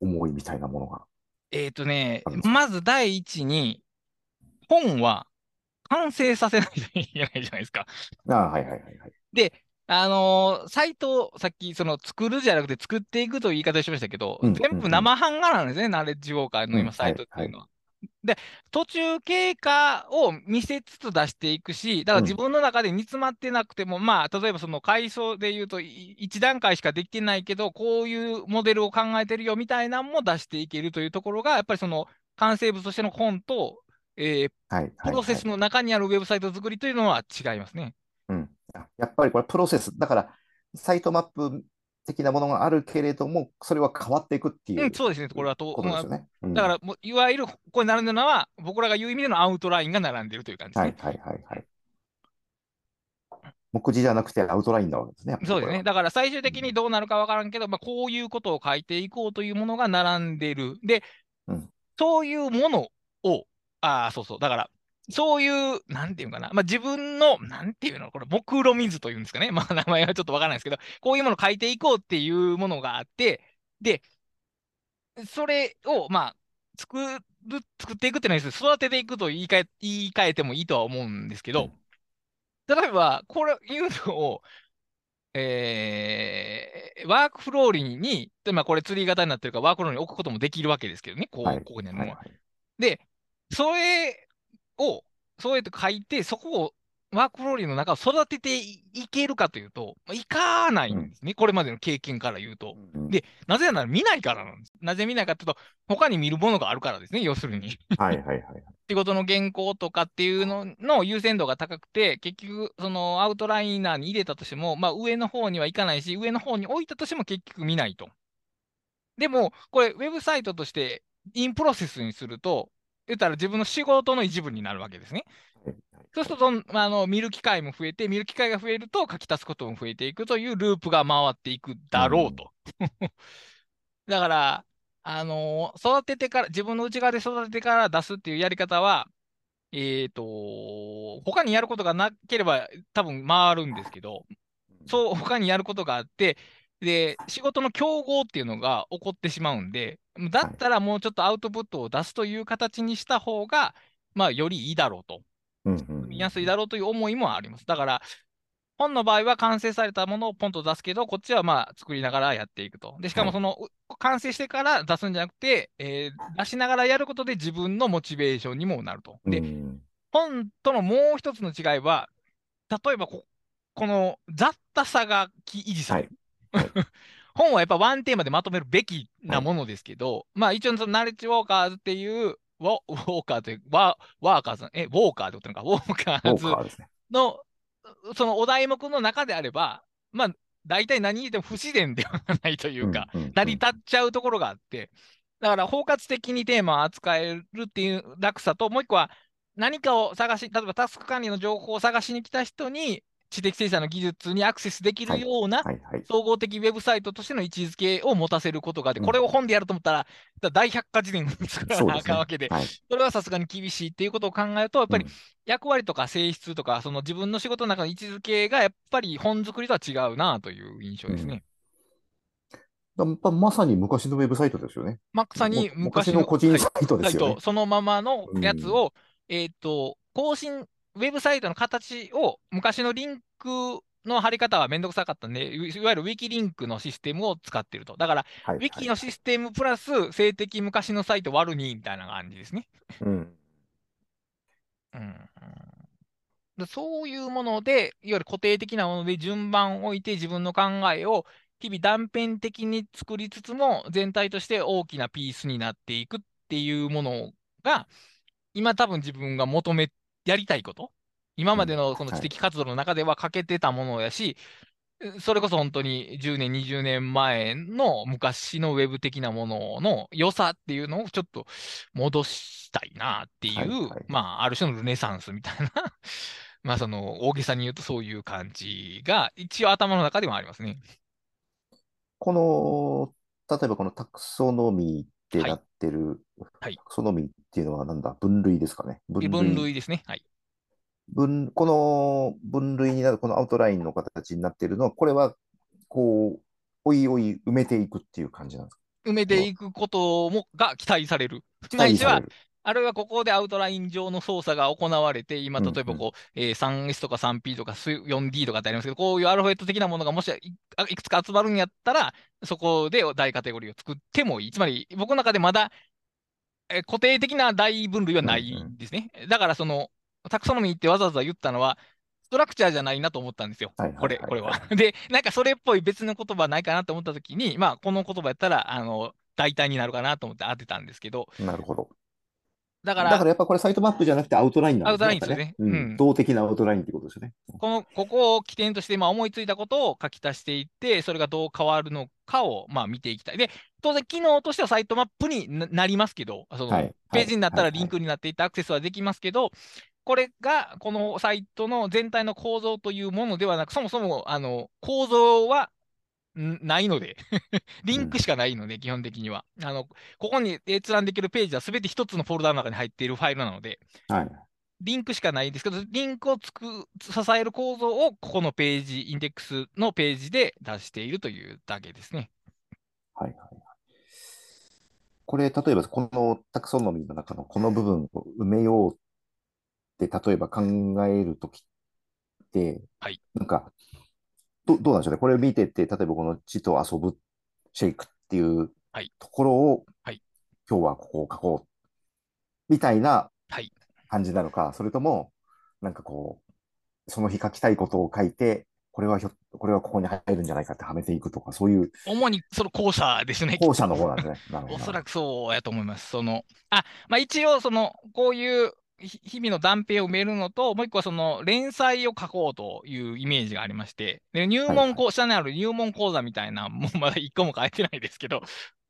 う、思いみたいなものが。えっ、ー、とね、まず第一に、本は完成させないといけないじゃないですか。あはいはいはいはい。で、あのー、サイトをさっき、その作るじゃなくて作っていくという言い方をしましたけど、うん、全部生版画なんですね、ナレッジウォーカーの今、サイトっていうのは。で、途中経過を見せつつ出していくし、だから自分の中で煮詰まってなくても、うん、まあ、例えばその階層で言うと、1段階しかできてないけど、こういうモデルを考えてるよみたいなのも出していけるというところが、やっぱりその完成物としての本と、えーはい、プロセスの中にあるウェブサイト作りというのは違いますね。うん、やっぱりこれプロセス、だからサイトマップ的なものがあるけれども、それは変わっていくっていう、うん、そうですね、これはと。ことですよね。うん、だからもう、いわゆるここに並んでるのは、僕らが言う意味でのアウトラインが並んでるという感じですね。はいはいはいはい。目次じゃなくてアウトラインなわけですね。そうですね。だから最終的にどうなるかわからんけど、まあ、こういうことを書いていこうというものが並んでる。で、うん、そういうものを、ああ、そうそう。だから、そういう、なんていうかな、まあ、自分の、なんていうの、これ、目論見図というんですかね。[LAUGHS] まあ、名前はちょっとわからないですけど、こういうものを書いていこうっていうものがあって、で、それを、まあ、作る、作っていくってのは育てていくと言い換え、言い換えてもいいとは思うんですけど、例えば、これいうのを、えー、ワークフローリーに、まあ、これツリー型になってるから、ワークフローリーに置くこともできるわけですけどね、こう、はい、ここにあるのは。はい、で、それを、そうやって書いて、そこをワークフローリーの中を育てていけるかというと、いかないんですね、うん、これまでの経験から言うと。うん、で、なぜなら見ないからなんです。なぜ見ないかというと、他に見るものがあるからですね、要するに。はいはいはい。[LAUGHS] 仕事の原稿とかっていうのの優先度が高くて、結局、そのアウトライナーに入れたとしても、まあ、上の方にはいかないし、上の方に置いたとしても結局見ないと。でも、これ、ウェブサイトとしてインプロセスにすると、言ったら自分の仕事の一部になるわけですね。そうするとあの、見る機会も増えて、見る機会が増えると書き足すことも増えていくというループが回っていくだろうと。うん、[LAUGHS] だから、あのー、育ててから、自分の内側で育ててから出すっていうやり方は、えっ、ー、と、他にやることがなければ多分回るんですけど、そう、他にやることがあって、で、仕事の競合っていうのが起こってしまうんで、だったらもうちょっとアウトプットを出すという形にした方が、まあ、よりいいだろうと。見やすいだろうという思いもあります。だから、本の場合は完成されたものをポンと出すけど、こっちはまあ作りながらやっていくと。で、しかもその、はい、完成してから出すんじゃなくて、えー、出しながらやることで自分のモチベーションにもなると。で、本とのもう一つの違いは、例えばこ、この雑多さが維持される。はいはい [LAUGHS] 本はやっぱワンテーマでまとめるべきなものですけど、はい、まあ一応そのナレッジウォーカーズっていうウォーカーというワワーカーズ、え、ウォーカーってことなのか、ウォーカーズの、ね、そのお題目の中であれば、まあ大体何言っても不自然ではないというか、成り立っちゃうところがあって、だから包括的にテーマを扱えるっていう楽さと、もう一個は何かを探し、例えばタスク管理の情報を探しに来た人に、知的生産の技術にアクセスできるような総合的ウェブサイトとしての位置づけを持たせることがこれを本でやると思ったら、大百科事典を作らなあかんわけで、[LAUGHS] それはさすがに厳しいっていうことを考えると、やっぱり役割とか性質とか、その自分の仕事の中の位置づけがやっぱり本作りとは違うなという印象ですね。まさに昔のウェブサイトですよね。まさに昔の個人サイトですよね。そのままのやつを、えっ、と、更新ウェブサイトの形を昔のリンクの貼り方はめんどくさかったんで、いわゆるウィキリンクのシステムを使っていると。だから、はい、ウィキのシステムプラス性的昔のサイト割る2みたいな感じですね。うん。うん、そういうもので、いわゆる固定的なもので順番を置いて自分の考えを日々断片的に作りつつも全体として大きなピースになっていくっていうものが今多分自分が求めやりたいこと、今までのその知的活動の中では欠けてたものやし、それこそ本当に10年、20年前の昔のウェブ的なものの良さっていうのをちょっと戻したいなっていう、はいはい。まあ、ある種のルネサンスみたいな。[LAUGHS] まあ、その、大げさに言うとそういう感じが、一応頭の中でもありますね。この、例えばこのタクソノミーってはいなってる、はいタクソノミーっていうのはなんだ、分類ですかね？分分類ですね。はい。分この分類になる、このアウトラインの形になっているのは、これは、こう、おいおい埋めていくっていう感じなんですか？埋めていくことも、が期待される。期ないしは待される。あるいはここでアウトライン上の操作が行われて、今、うん例えばこう、えー 3S とか 3P とか 4D とかってありますけど、こういうアルファベット的なものがもしいあいくつか集まるんやったら、そこで大カテゴリーを作ってもいい。つまり、僕の中でまだ、えー固定的な大分類はないんですね。だから、その、タクソノミーってわざわざ言ったのは、ストラクチャーじゃないなと思ったんですよ。これ、はいこれは。[LAUGHS] で、なんかそれっぽい別の言葉ないかなと思ったときに、まあ、この言葉やったら、あの、代替になるかなと思って当てたんですけど、なるほど。だからだから、やっぱこれサイトマップじゃなくてアウトラインなんですね。アウトラインですよねうんうん動的なアウトラインってことですよね。この、ここを起点として、まあ、思いついたことを書き足していって、それがどう変わるのかを、まあ、見ていきたい。で、当然、機能としてはサイトマップにななりますけど、そのはいページになったらはいリンクになっていってアクセスはできますけど、これが、このサイトの全体の構造というものではなく、そもそも、あの、構造はんないので、[LAUGHS] リンクしかないので、基本的には。あの、ここに閲覧できるページは全て一つのフォルダの中に入っているファイルなので、はい。リンクしかないですけど、リンクをつく支える構造をここのページ、インデックスのページで出しているというだけですね。はいはいはい。これ、例えばこのタクソノミーの中のこの部分を埋めようって、例えば考えるときって、はいなんか、ど、どうなんでしょうね。これを見てて、例えばこの地と遊ぶシェイクっていうはいところを、はい今日はここを書こうみたいなはい。感じなのか、それとも、なんかこう、その日書きたいことを書いて、これはひょこれはここに入るんじゃないかってはめていくとか、そういう主にその後者ですね。後者の方なんですね。なるほど。[LAUGHS] おそらくそうやと思います。その、あ、まあ一応、その、こういうひ日々の断片を埋めるのと、もう一個はその、連載を書こうというイメージがありまして、で入はい門講、下にある入門講座みたいな、もうまだ一個も書いてないですけど、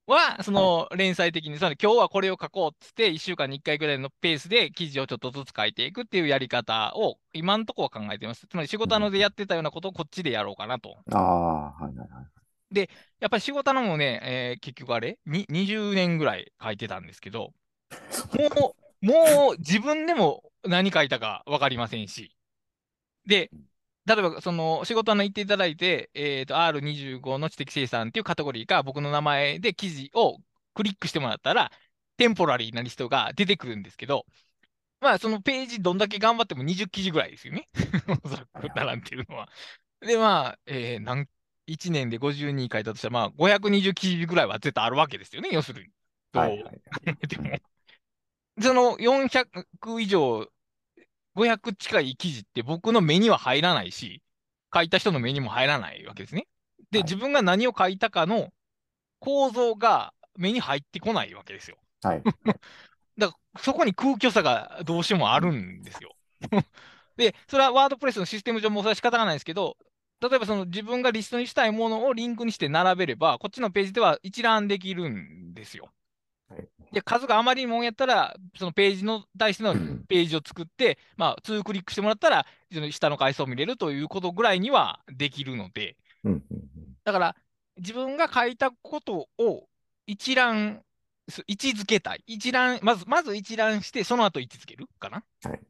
は、その連載的に、その今日はこれを書こうっつって、1週間に1回ぐらいのペースで記事をちょっとずつ書いていくっていうやり方を、今のところは考えています。つまり仕事のでやってたようなことをこっちでやろうかなと。ああ、はいはいはい。やっぱり仕事のもね、えー結局あれ？に、20年ぐらい書いてたんですけど、[LAUGHS] もう、もう自分でも何書いたか分かりませんし。で、例えば、その仕事の言っていただいて、えーと、R25 の知的生産っていうカテゴリーが僕の名前で記事をクリックしてもらったら、テンポラリーなリストが出てくるんですけど、まあ、そのページどんだけ頑張っても20記事ぐらいですよね。[LAUGHS] おそらく並んでるのは。で、まあ、えー、なん1年で52書いたとしたら、まあ、520記事ぐらいは絶対あるわけですよね、要するに。どうはいはいはい。でも、その400以上、500近い記事って僕の目には入らないし、書いた人の目にも入らないわけですね。で、はい自分が何を書いたかの構造が目に入ってこないわけですよ。はい。[LAUGHS] だから、そこに空虚さがどうしてもあるんですよ。[LAUGHS] で、それはワードプレスのシステム上もそれは仕方がないですけど、例えばその自分がリストにしたいものをリンクにして並べれば、こっちのページでは一覧できるんですよ。はいで、数があまりにもんやったら、そのページの対してのうんページを作って、まあ、2クリックしてもらったら、その下の階層を見れるということぐらいにはできるので、うんうんだから、自分が書いたことを一覧、す位置づけたい。一覧、まず、まず一覧して、その後位置づけるかな？はい。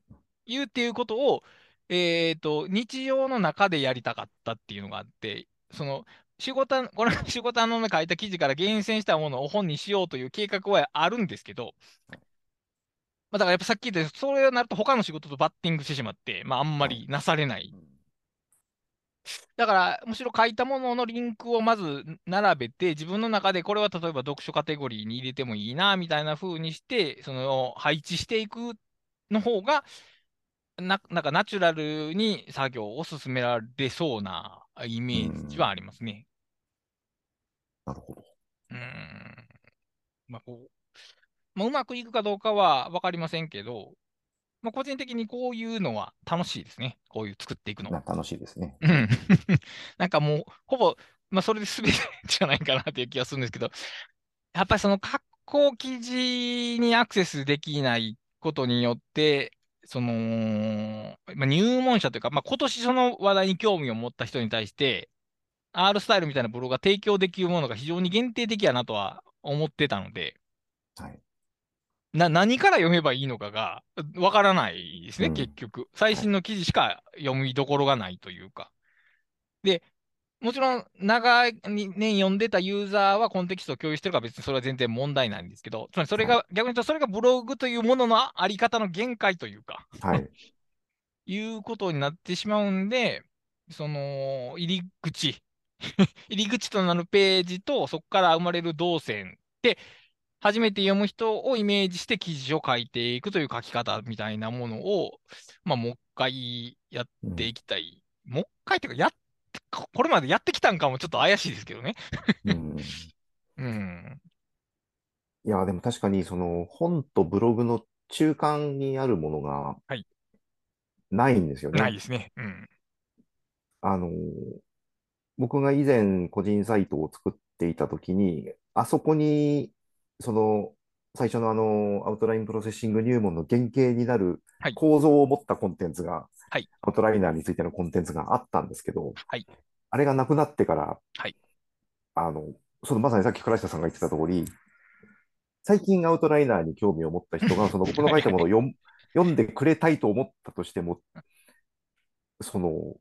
いうっていうことを、えっと、日常の中でやりたかったっていうのがあって、その、仕事、[LAUGHS] この仕事の書いた記事から厳選したものを本にしようという計画はあるんですけど、まあ、だからやっぱさっき言った、それになると他の仕事とバッティングしてしまって、まあ、あんまりなされない。だから、むしろ書いたもののリンクをまず並べて、自分の中でこれは例えば読書カテゴリーに入れてもいいな、みたいな風にして、その配置していくの方が、ななんかナチュラルに作業を進められそうなイメージはありますね。なるほど。うーん。まあ、こう、まあ、うまくいくかどうかは分かりませんけど、まあ、個人的にこういうのは楽しいですね。こういう作っていくの。楽しいですね。うん。[LAUGHS] なんかもう、ほぼ、まあ、それで全てじゃないかなという気がするんですけど、やっぱりその格好記事にアクセスできないことによって、その、まあ、入門者というか、まあ、今年その話題に興味を持った人に対して、R スタイルみたいなブログが提供できるものが非常に限定的やなとは思ってたので、はい、な、何から読めばいいのかがわからないですね、うん、結局。最新の記事しか読みどころがないというか。で、もちろん、長い年読んでたユーザーはコンテキストを共有してるから別にそれは全然問題ないんですけど、つまりそれが、はい、逆に言うとそれがブログというもののあり方の限界というか、はい。いうことになってしまうんで、その、入り口、[LAUGHS] 入り口となるページと、そこから生まれる動線で、初めて読む人をイメージして記事を書いていくという書き方みたいなものを、まあ、もう一回やっていきたい。うん、もう一回っていうか、やっこれまでやってきたんかもちょっと怪しいですけどね。うん。うん。いや、でも確かに、その、本とブログの中間にあるものが、はい。ないんですよね。ないですね。うん。あの、僕が以前個人サイトを作っていたときに、あそこに、その、最初のあの、アウトラインプロセッシング入門の原型になる構造を持ったコンテンツが、はい、アウトライナーについてのコンテンツがあったんですけど、はい、あれがなくなってから、はい、あの、そのまさにさっき倉下さんが言ってた通り、最近アウトライナーに興味を持った人が、その僕の書いたものを読 [LAUGHS] 読んでくれたいと思ったとしても、その、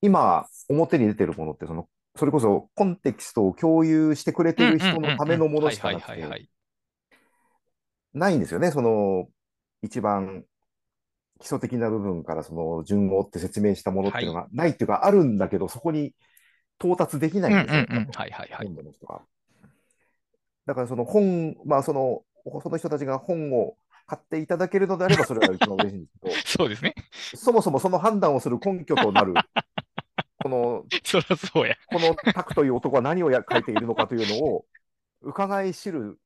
今、表に出てるものって、その、それこそコンテキストを共有してくれてる人のためのものしかなくて、ないんですよね、その、一番基礎的な部分からその順を追って説明したものっていうのがないっていうか、あるんだけど、そこに到達できないんですよ、はいはいはい。の人が。だからその本、まあその、その人たちが本を買っていただけるのであれば、それは一番嬉しいんですけど、[LAUGHS] そうですね。そもそもその判断をする根拠となる、この、[LAUGHS] そそうや。このタクという男は何をや書いているのかというのを、伺い知る、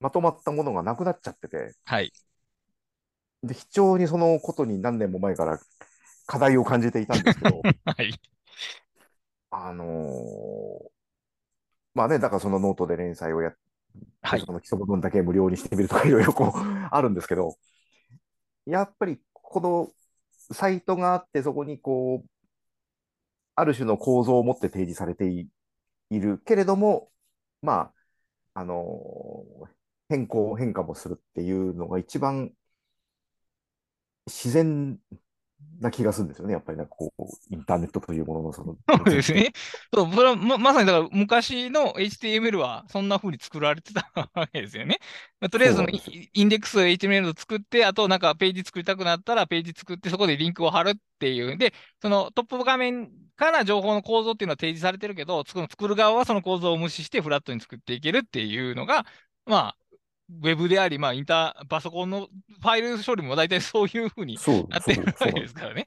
まとまったものがなくなっちゃってて、はい。で、非常にそのことに何年も前から課題を感じていたんですけど、[LAUGHS] はい。あのー、まあね、だからそのノートで連載をやっはい、その基礎部分だけ無料にしてみるとかいろいろこう [LAUGHS] あるんですけど、やっぱりこのサイトがあって、そこにこう、ある種の構造を持って提示されているけれども、まあ、あのー、変更、変化もするっていうのが一番自然な気がするんですよね。やっぱりなんかこう、インターネットというもののその。[LAUGHS] そうですね。そう、それはま、まさにだから昔の HTML はそんな風に作られてたわけですよね。まあ、とりあえずインデックス HTML を作って、あとなんかページ作りたくなったらページ作ってそこでリンクを貼るっていう。で、そのトップ画面から情報の構造っていうのは提示されてるけど、作る側はその構造を無視してフラットに作っていけるっていうのが、まあ、ウェブであり、まあ、インター、パソコンのファイル処理も大体そういうふうになってるわけです。からね。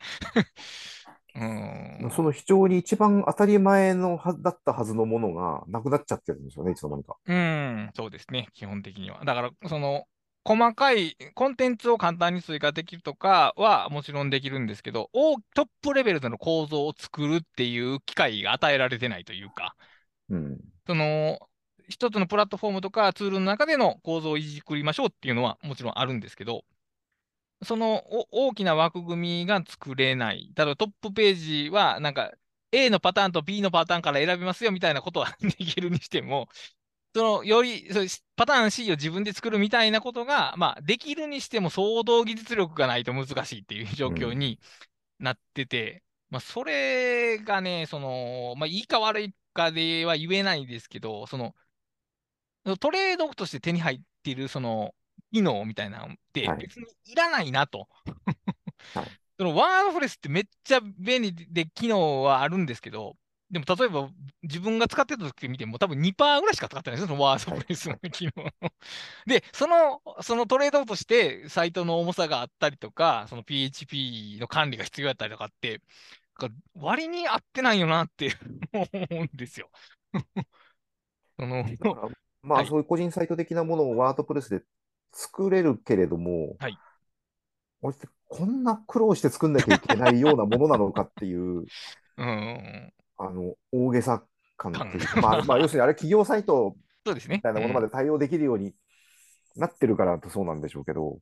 うんその非常に一番当たり前のはだったはずのものがなくなっちゃってるんですよね、いつの間にか。うん、そうですね、基本的には。だから、その、細かいコンテンツを簡単に追加できるとかはもちろんできるんですけど、トップレベルでの構造を作るっていう機会が与えられてないというか、うん、その、一つのプラットフォームとかツールの中での構造をいじくりましょうっていうのはもちろんあるんですけど、その大きな枠組みが作れない。例えばトップページはなんか A のパターンと B のパターンから選びますよみたいなことはできるにしても、そのよりそパターン C を自分で作るみたいなことが、まあ、できるにしても相当技術力がないと難しいっていう状況になってて、うん、まあ、それがね、その、まあ、いいか悪いかでは言えないですけど、その、トレードとして手に入っているその機能みたいなのって別にいらないなと。はい、[LAUGHS] そのワードプレスってめっちゃ便利で機能はあるんですけど、でも例えば自分が使ってた時見ても多分2%ぐらいしか使ってないですよ、そのワードプレスの機能。で、その、そのトレードとしてサイトの重さがあったりとか、その PHP の管理が必要だったりとかって、割に合ってないよなって思うんですよ。[LAUGHS] そのまあ、そういう個人サイト的なものをワードプレスで作れるけれども、はい、俺ってこんな苦労して作んなきゃいけないようなものなのかっていう、[LAUGHS] うん、あの、大げさ感っていうか、まあ、まあ、要するにあれ企業サイトそうですね。みたいなものまで対応できるようになってるからとそうなんでしょうけど、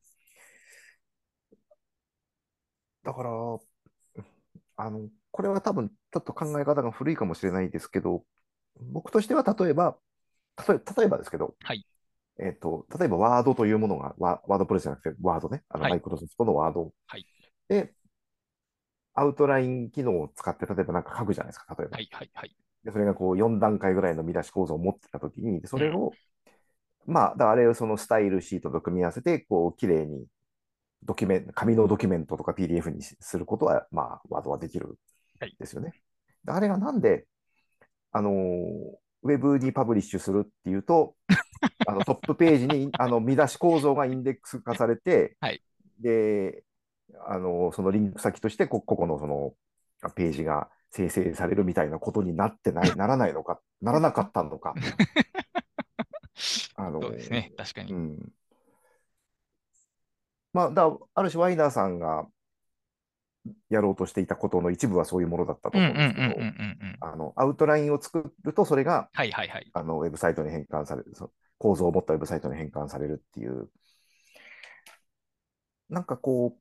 だから、あの、これは多分ちょっと考え方が古いかもしれないですけど、僕としては例えば、例えばですけど、はい。えっ、と、例えばワードというものが、ワワードプレスじゃなくてワードね、あの、マイクロソフトのワード。はい。で、アウトライン機能を使って、例えばなんか書くじゃないですか、例えば。はい、はい、はい。で、それがこう4段階ぐらいの見出し構造を持ってたときに、それを、うん、まあ、だあれをそのスタイルシートと組み合わせて、こう、綺麗にドキュメント、紙のドキュメントとか PDF にすることは、まあ、ワードはできるんですよね。はい、あれがなんで、あのー、ウェブにパブリッシュするっていうと、[LAUGHS] あのトップページにあの見出し構造がインデックス化されて、はい、で、あのそのリンク先としてこ、ここのそのページが生成されるみたいなことになってない、[LAUGHS] ならないのか、ならなかったのか。[LAUGHS] あのそうですね、確かに。うん、まあ、だある種、ワイナーさんがやろうとしていたことの一部はそういうものだったと思うんですけど、アウトラインを作ると、それが、はいはいはい、あのウェブサイトに変換される、構造を持ったウェブサイトに変換されるっていう、なんかこう、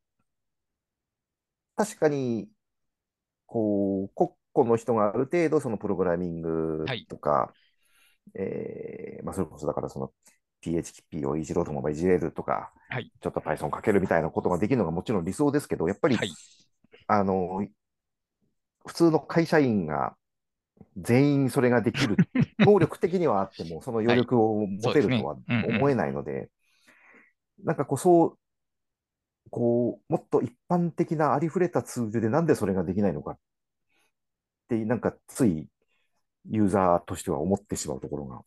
確かに、こう、個々の人がある程度、そのプログラミングとか、はい、えー、まあ、それこそだからその PHP をいじろうと思えばいじれるとか、はい、ちょっと Python かけるみたいなことができるのがもちろん理想ですけど、やっぱり、はい、あの、普通の会社員が全員それができる、[LAUGHS] 能力的にはあっても、その余力を持てるとは思えないので、なんかこう、そう、こう、もっと一般的なありふれたツールでなんでそれができないのかって、なんかついユーザーとしては思ってしまうところが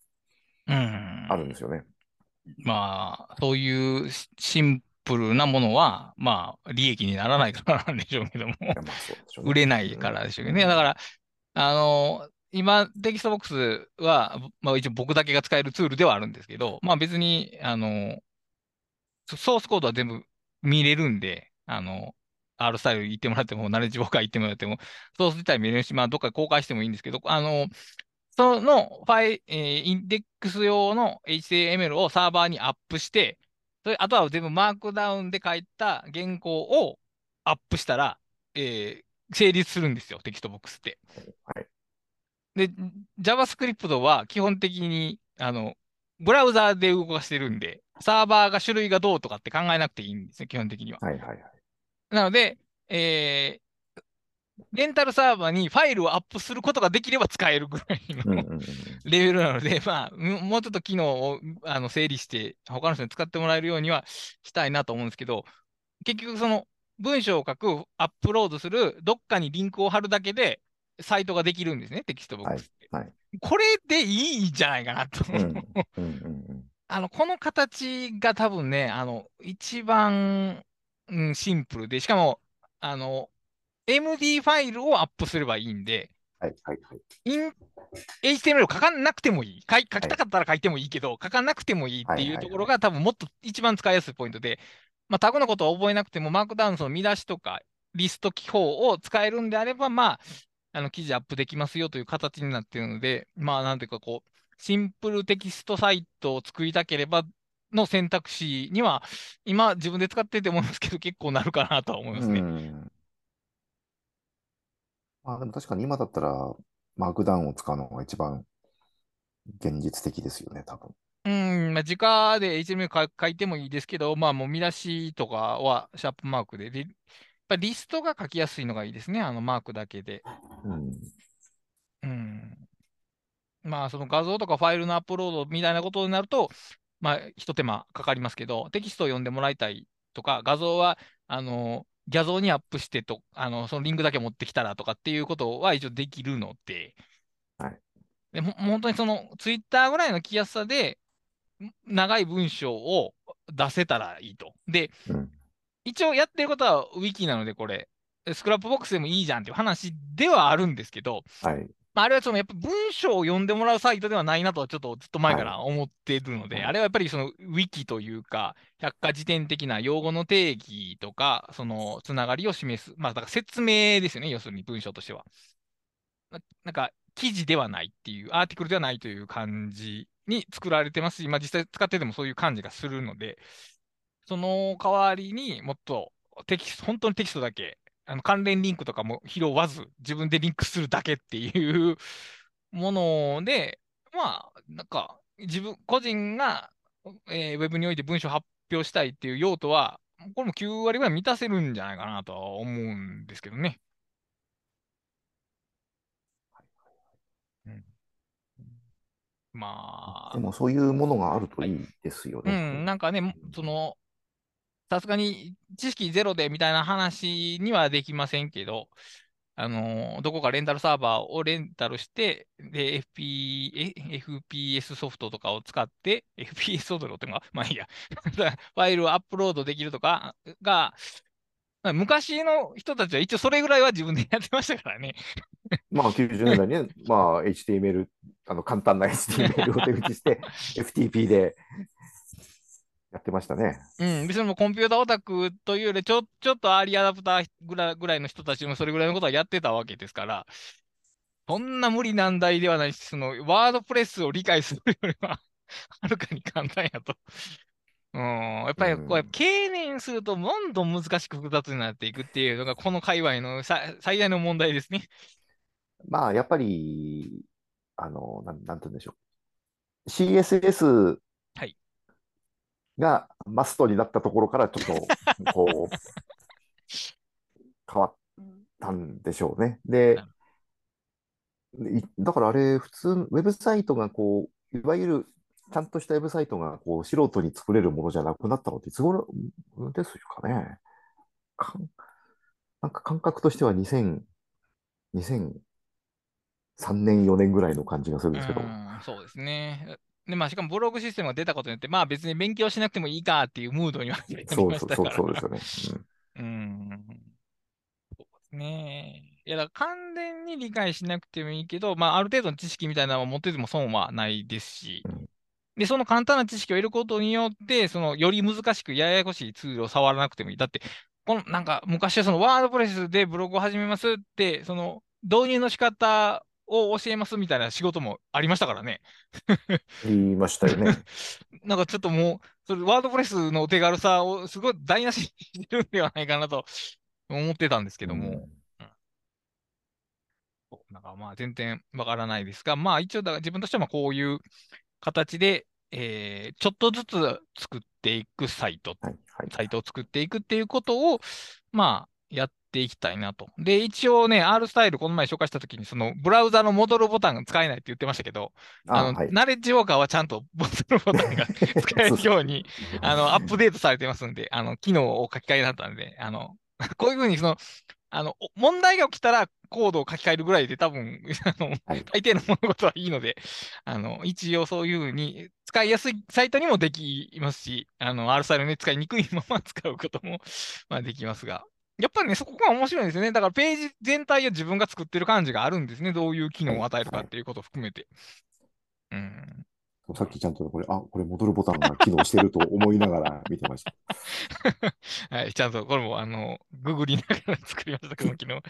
あるんですよね。まあ、そういうシンプルなものは、まあ、利益にならないからなんでしょうけども、売れないからでしょうけどね。だから、あの、今、テキストボックスは、まあ一応僕だけが使えるツールではあるんですけど、まあ別に、あの、ソースコードは全部見れるんで、あの、R スタイル言ってもらっても、ナレッジウォーカー言ってもらっても、ソース自体見れるし、まあどっか公開してもいいんですけど、あの、そのファイ、えー、インデックス用の HTML をサーバーにアップして、それあとは全部マークダウンで書いた原稿をアップしたら、えー、成立するんですよ、テキストボックスって。はい、で、JavaScript は基本的に、あの、ブラウザーで動かしてるんで、サーバーが種類がどうとかって考えなくていいんですね、基本的には。はいはいはい。なので、えレンタルサーバーにファイルをアップすることができれば使えるぐらいのレベルなので、まあ、もうちょっと機能をあの整理して、他の人に使ってもらえるようにはしたいなと思うんですけど、結局その文章を書く、アップロードする、どっかにリンクを貼るだけで、サイトができるんですね、テキストボックスって。はいはい、これでいいんじゃないかなと。あの、この形が多分ね、あの、一番、うん、シンプルで、しかも、あの、MD ファイルをアップすればいいんで、はいはいはい。HTML を書かなくてもいい。書きたかったら書いてもいいけど、書かなくてもいいっていうところが多分もっと一番使いやすいポイントで、まあ、タグのことを覚えなくても、マークダウンその見出しとかリスト記法を使えるんであれば、まあ、あの記事アップできますよという形になっているので、まあ、なんていうかこう、シンプルテキストサイトを作りたければの選択肢には、今自分で使ってて思いますけど、結構なるかなとは思いますね。まあでも確かに今だったら、マークダウンを使うのが一番現実的ですよね、多分。うん、まあ、直で HTML 書いてもいいですけど、まあもう見出しとかはシャープマークで、でやっぱリストが書きやすいのがいいですね、あのマークだけで。うん。うん。まあその画像とかファイルのアップロードみたいなことになると、まあ一手間かかりますけど、テキストを読んでもらいたいとか、画像は、あの、画像にアップしてと、あの、そのリンクだけ持ってきたらとかっていうことは一応できるので、はい。でも本当にそのツイッターぐらいの気やすさで、長い文章を出せたらいいと。で、うん、一応やってることはウィキなので、これ、スクラップボックスでもいいじゃんっていう話ではあるんですけど、はい。まあ、あれはそのやっぱ文章を読んでもらうサイトではないなとはちょっとずっと前から思っているので、はいあれはやっぱりそのウィキというか、百科事典的な用語の定義とか、そのつながりを示す、まあだから説明ですよね、要するに文章としては。ななんか記事ではないっていう、アーティクルではないという感じに作られてますし、まあ実際使っててもそういう感じがするので、その代わりにもっとテキスト、本当にテキストだけあの関連リンクとかも拾わず、自分でリンクするだけっていう [LAUGHS] もので、まあ、なんか、自分、個人が、えーウェブにおいて文章を発表したいっていう用途は、これも9割ぐらい満たせるんじゃないかなとは思うんですけどね。うんまあ、でもそういうものがあるといいですようね。ん、なんかね、その、さすがに知識ゼロでみたいな話にはできませんけど、あの、どこかレンタルサーバーをレンタルして、で、FP、え FPS ソフトとかを使って、[LAUGHS] FPS ソフトっていうのが、まあいいや、[LAUGHS] ファイルをアップロードできるとかが、まあ昔の人たちは一応それぐらいは自分でやってましたからね。まあ90年代にね、[LAUGHS] まあ HTML、あの簡単な HTML を手打ちして、FTP でやってましたね。うん、別にもうコンピュータオタクというよりちょ、ちょっとアーリーアダプターぐらいぐらいの人たちもそれぐらいのことはやってたわけですから、そんな無理難題ではないし、そのワードプレスを理解するよりは [LAUGHS] はるかに簡単やと。うん、やっぱりこう、うん経年するとどんどん難しく複雑になっていくっていうのが、この界隈のさ最大の問題ですね。まあやっぱり、あの、なんなんて言うんでしょう。CSS はいがマストになったところからちょっと、[LAUGHS] こう、変わったんでしょうね。で、いだからあれ、普通、ウェブサイトがこう、いわゆるちゃんとしたウェブサイトがこう素人に作れるものじゃなくなったのっていつ頃ですかね。かんなんか感覚としては2000、2003年、4年ぐらいの感じがするんですけど。うん、そうですね。で、まあ、しかもブログシステムが出たことによって、まあ別に勉強しなくてもいいかっていうムードにはなりそうそうそうましたから。そうですよね。うん。そうですね。いや、だから完全に理解しなくてもいいけど、まあ、ある程度の知識みたいなのを持ってても損はないですし、うんで、その簡単な知識を得ることによって、その、より難しくややこしいツールを触らなくてもいい。だって、この、なんか、昔はその、ワードプレスでブログを始めますって、その、導入の仕方を教えますみたいな仕事もありましたからね。言いましたよね。[LAUGHS] なんかちょっともう、それワードプレスのお手軽さをすごい台無しにしてるんではないかなと思ってたんですけども、そうなんかまあ全然わからないですが、まあ一応だから自分としてはまあこういう形で、えーちょっとずつ作っていくサイト、はい、はい。サイトを作っていくっていうことを、まあやっていきたいなと。で、一応ね、R スタイルこの前紹介したときに、そのブラウザの戻るボタンが使えないって言ってましたけど、あの、はい。ナレッジウォーカーはちゃんと戻 [LAUGHS] るボタンが [LAUGHS] 使えるように、あの、アップデートされてますんで、あの、機能を書き換えになったんで、あの、[LAUGHS] こういうふうにその、あの、お問題が起きたらコードを書き換えるぐらいで多分、あの、はい大抵の物事はいいので、あの、一応そういうふうに使いやすいサイトにもできますし、あの、R スタイルね、使いにくいまま使うことも、まあできますが、やっぱりね、そこが面白いんですよね。だからページ全体を自分が作ってる感じがあるんですね。どういう機能を与えるかっていうことを含めて。うん。さっきちゃんとこれ、あ、これ戻るボタンが機能してると思いながら見てました。[LAUGHS] はい、ちゃんとこれも、あの、ググりながら作りましたけど、昨日。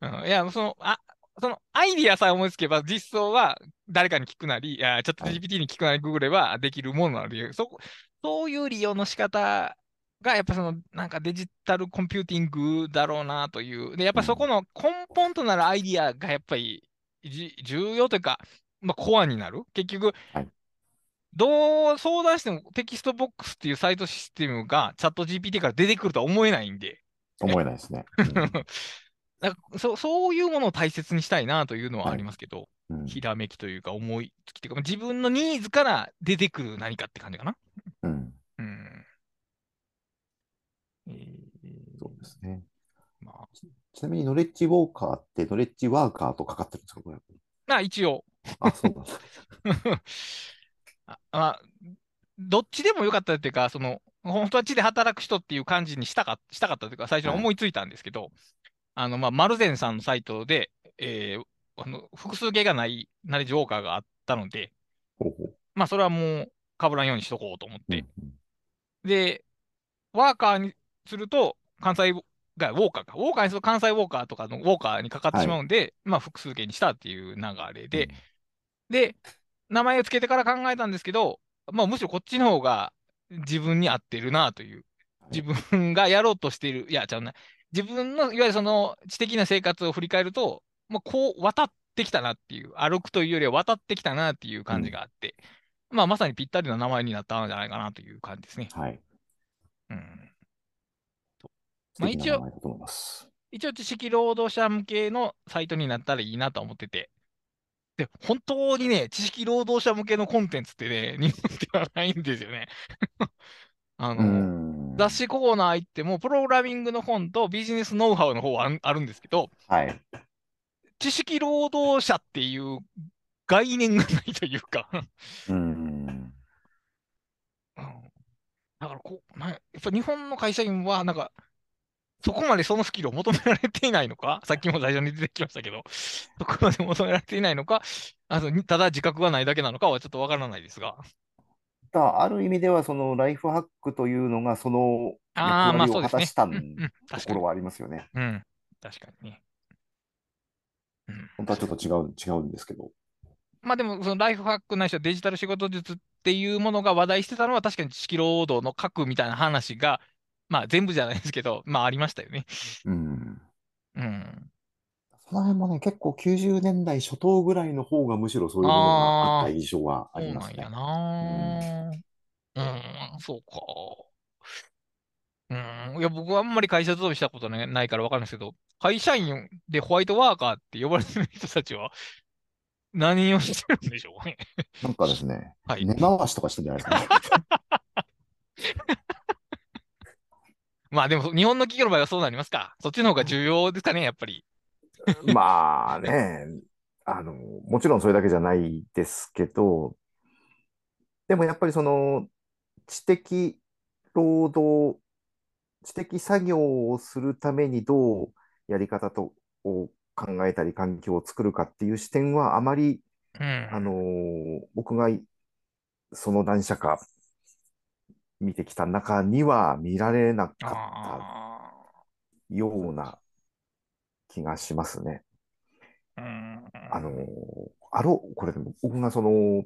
うん、いや、その、あ、そのアイディアさえ思いつけば、実装は誰かに聞くなり、いや、ちょっとはい GPT に聞くなり、ググればできるものなので、そこ、そういう利用の仕方が、やっぱその、なんかデジタルコンピューティングだろうなという。で、やっぱそこの根本となるアイディアが、やっぱり、じ重要というか、まあ、コアになる。結局、はいどう相談してもテキストボックスっていうサイトシステムがチャット GPT から出てくるとは思えないんで、思えないですね。うん [LAUGHS] だからそそういうものを大切にしたいなというのはありますけど、うんひらめきというか思いつきというか、自分のニーズから出てくる何かって感じかな。うん、うん。えーそうですね。まあ、ちなみに、ノレッジウォーカーって、ノレッジワーカーとかかってるんですかこれ。まあ一応。あ、そうなんです。[LAUGHS] あまあ、どっちでもよかったっていうか、その、本当は地で働く人っていう感じにしたかしたかったというか、最初に思いついたんですけど、あの、まあ、マルゼンさんのサイトで、えーあの複数形がないなりジョーカーがあったので、ほうほうまあ、それはもう被らんようにしとこうと思って。うんうんで、ワーカーにすると、関西が、ウォーカーか。ウォーカーにすると関西ウォーカーとかのウォーカーにかかってしまうんで、まあ、複数形にしたっていう流れで、で、名前を付けてから考えたんですけど、まあ、むしろこっちの方が自分に合ってるなという。自分がやろうとしている、いや、ちゃうな。自分の、いわゆるその知的な生活を振り返ると、まあ、こう渡ってきたなっていう、歩くというよりは渡ってきたなっていう感じがあって、まあ、まさにぴったりな名前になったんじゃないかなという感じですね。はい。うん。素まあ一応。一応、知識労働者向けのサイトになったらいいなと思ってて。で、本当にね、知識労働者向けのコンテンツってね、[LAUGHS] 日本ではないんですよね。[LAUGHS] あうの、ん。雑誌コーナー行っても、プログラミングの本とビジネスノウハウの方はあるんですけど、はい。知識労働者っていう概念がないというか、うん。うんだからこう、なやっぱ日本の会社員は、なんか、そこまでそのスキルを求められていないのか、[LAUGHS] さっきも最初に出てきましたけど、そこまで求められていないのか、あとにただ自覚がないだけなのかはちょっとわからないですが。だある意味では、そのライフハックというのが、その役割を。果たしたと。ころはありますよね。うん、確かにね。うん、本当はちょっと違う、違うんですけど。まあでも、そのライフハックないしはデジタル仕事術っていうものが話題してたのは確かに知識労働の核みたいな話が、まあ全部じゃないですけど、まあありましたよね。うん。うん。その辺もね、結構90年代初頭ぐらいの方がむしろそういうものがあった印象はあそうりますねなんや。なうん、そうか。うん、いや、僕はあんまり会社勤めしたことねないからわかるんですけど、会社員でホワイトワーカーって呼ばれてる人たちは何をしてるんでしょうね。なんかですね、はい根回しとかしてんじゃないですか。[LAUGHS] まあでも、日本の企業の場合はそうなりますか。そっちの方が重要ですかね、やっぱり。まあね、あの、もちろんそれだけじゃないですけど、でもやっぱりその知的労働、知的作業をするためにどうやり方とを考えたり環境を作るかっていう視点はあまり、うん。あの、僕がその何社か見てきた中には見られなかったあような気がしますね。あの、あろう、これでも僕がその、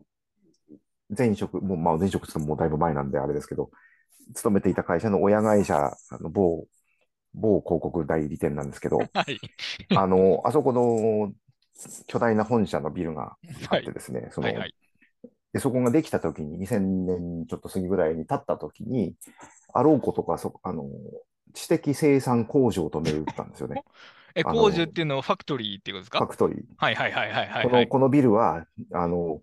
前職、もう、まあ前職ってももうだいぶ前なんであれですけど、勤めていた会社の親会社、あの某、某広告代理店なんですけど、[LAUGHS] はい。あの、あそこの巨大な本社のビルがあはい。ってですね、そのはい。はい。で、そこができたときに、2000年ちょっと過ぎぐらいに経ったときに、あろうことか、そ、あの、知的生産工場と銘打ったんですよね。[LAUGHS] え、工事っていうのはファクトリーっていうことですか？ファクトリー。はいはいはいはいはいこの、はい。このビルは、あの、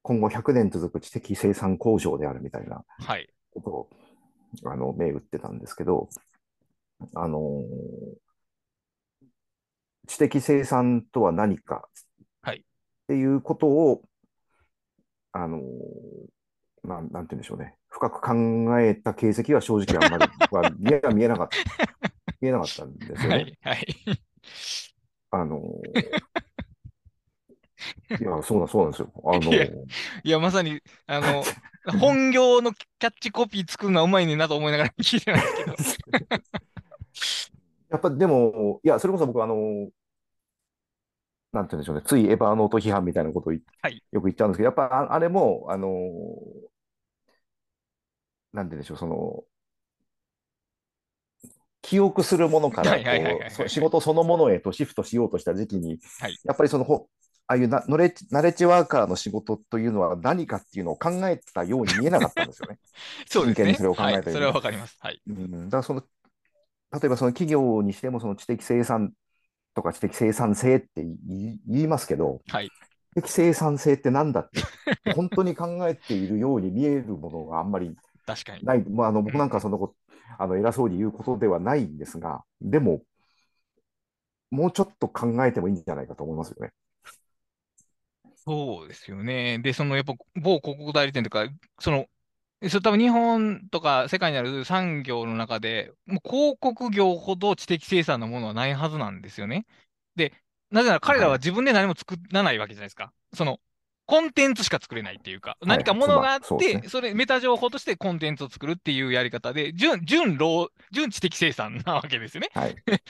今後100年続く知的生産工場であるみたいなはい。ことを、あの、銘打ってたんですけど、あの、知的生産とは何かはいっていうことを、あの、まあ、なんて言うんでしょうね。深く考えた形跡は正直あんまり僕は見え見えなかった、見えなかったんですよね。はい。はい。あの、[LAUGHS] いや、そうなん、そうなんですよ。あの、いやまさに、あの、[LAUGHS] 本業のキャッチコピー作るのはうまいねんなと思いながら聞いてたんですけど。[LAUGHS] やっぱでも、いや、それこそ僕、あの、なんて言うんでしょうね、ついエヴァーノート批判みたいなことをいはいよく言っちゃうんですけど、やっぱああれも、あの、なんて言うんでしょう、その、記憶するものから仕事そのものへとシフトしようとした時期に、はいやっぱりそのほ、ああいうなノレッジナレッジワーカーの仕事というのは何かっていうのを考えたように見えなかったんですよね。[LAUGHS] そうですね。それを考えたようにはい、それはわかります。はい。うん、だからその、例えばその企業にしてもその知的生産とか知的生産性って言いますけど、はい。知的生産性ってなんだって、本当に考えているように見えるものがあんまり確かに。ない。まあ、あの僕なんかそのこあの偉そうに言うことではないんですが、でも、もうちょっと考えてもいいんじゃないかと思いますよね。そうですよね。で、そのやっぱ某広告代理店とか、その、それ多分日本とか世界にある産業の中で、もう広告業ほど知的生産のものはないはずなんですよね。で、なぜなら彼らははい自分で何も作らないわけじゃないですか。その、コンテンツしか作れないっていうか、はい何かものがあって、それ、メタ情報としてコンテンツを作るっていうやり方で、純、純労、純知的生産なわけですよね。はい。[LAUGHS]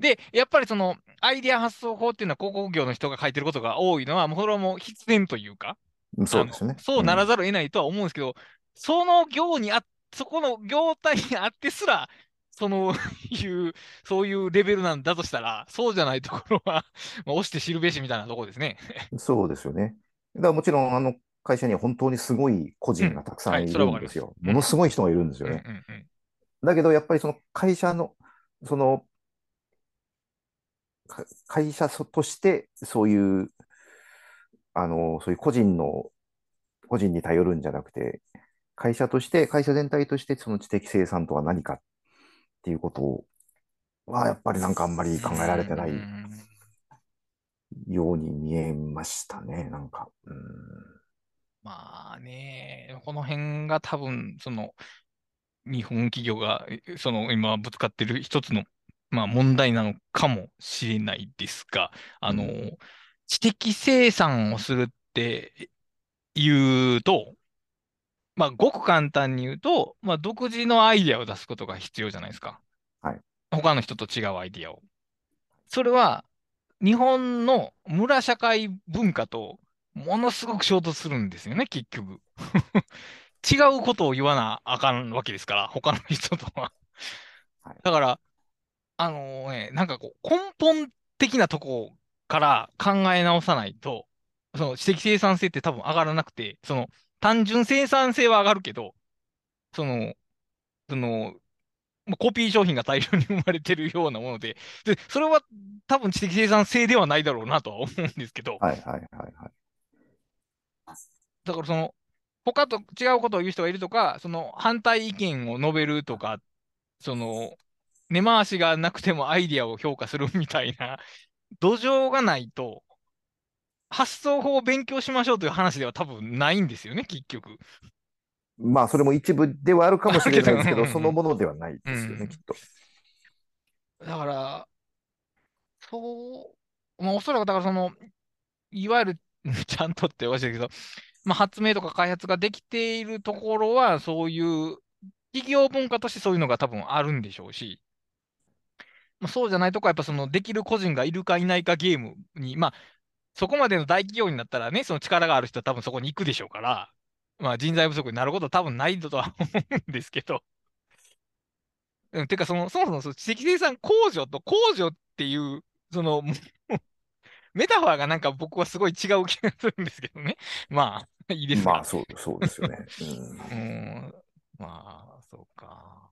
で、やっぱりその、アイデア発想法っていうのは広告業の人が書いてることが多いのは、もうそれはもう必然というか、そうですね。そうならず、ざるを得ないとは思うんですけど、その業にあ、そこの業態にあってすら、その [LAUGHS] いう、そういうレベルなんだとしたら、そうじゃないところは、[LAUGHS] まあ、押して知るべしみたいなところですね。うんそうですよね。だからもちろん、あの会社には本当にすごい個人がたくさうんはいるんですよ。うんものすごい人がいるんですようんね。うんうんだけど、やっぱりその会社の、その、か会社として、そういう、あの、そういう個人の、個人に頼るんじゃなくて、会社として、会社全体として、その知的生産とは何かっていうことは、やっぱりなんかあんまり考えられてないように見えましたね、なんか。うんまあね、この辺が多分、その、日本企業が、えその、今ぶつかってる一つの、まあ問題なのかもしれないですが、あの、う知的生産をするって言うと、まあ、ごく簡単に言うと、まあ、独自のアイデアを出すことが必要じゃないですか。はい。他の人と違うアイデアを。それは、日本の村社会文化とものすごく衝突するんですよね、結局。[LAUGHS] 違うことを言わなあかんわけですから、他の人とははい。だから、あのね、なんかこう、根本的なとこから考え直さないと、その知的生産性って多分上がらなくて、その単純生産性は上がるけど、その、その、まあコピー商品が大量に生まれてるようなもので、で、それは多分知的生産性ではないだろうなとは思うんですけど、はいはいはいはい。だからその、他と違うことを言う人がいるとか、その反対意見を述べるとか、その、根回しがなくてもアイディアを評価するみたいな土壌がないと、発想法を勉強しましょうという話では多分ないんですよね、結局。まあ、それも一部ではあるかもしれないですけど、[LAUGHS] そのものではないですよね、うんきっと。だから、そう、まあ、おそらくだからその、いわゆる、[LAUGHS] ちゃんとっておかしいけど、まあ、発明とか開発ができているところは、そういう企業文化としてそういうのが多分あるんでしょうし、まあ、そうじゃないとこはやっぱそのできる個人がいるかいないかゲームに、まあ、そこまでの大企業になったらね、その力がある人は多分そこに行くでしょうから、まあ、人材不足になることは多分ないとは思うんですけど、うん、てかその、そもそもその知的生産工場と工場っていう、その、[LAUGHS] メタファーがなんか僕はすごい違う気がするんですけどね。[LAUGHS] まあ、いいですが。まあ、そう、そうですよね。うー [LAUGHS] ん、まあ、そうか。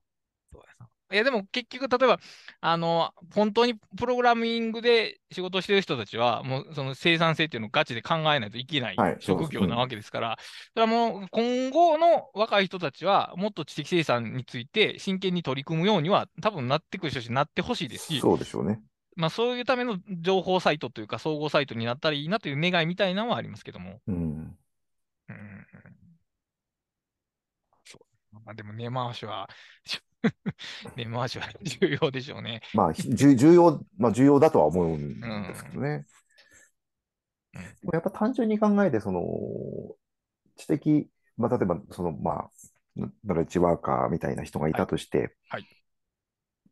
いや、でも結局、例えば、あの、本当にプログラミングで仕事してる人たちは、もうその生産性っていうのをガチで考えないといけない職業なわけですから、それはもう今後の若い人たちは、もっと知的生産について真剣に取り組むようには、多分なってくるし、なってほしいですし、そうでしょうね。まあ、そういうための情報サイトというか、総合サイトになったらいいなという願いみたいなのはありますけども。うん。うんそう。まあ、でも根回しは、[LAUGHS] 根回しは重要でしょうね。まあ、ひ重重要、まあ、重要だとは思うんですけどね。うん。でもやっぱ単純に考えて、その、知的、まあ、例えば、その、まあ、ナレッジワーカーみたいな人がいたとして、はいはい。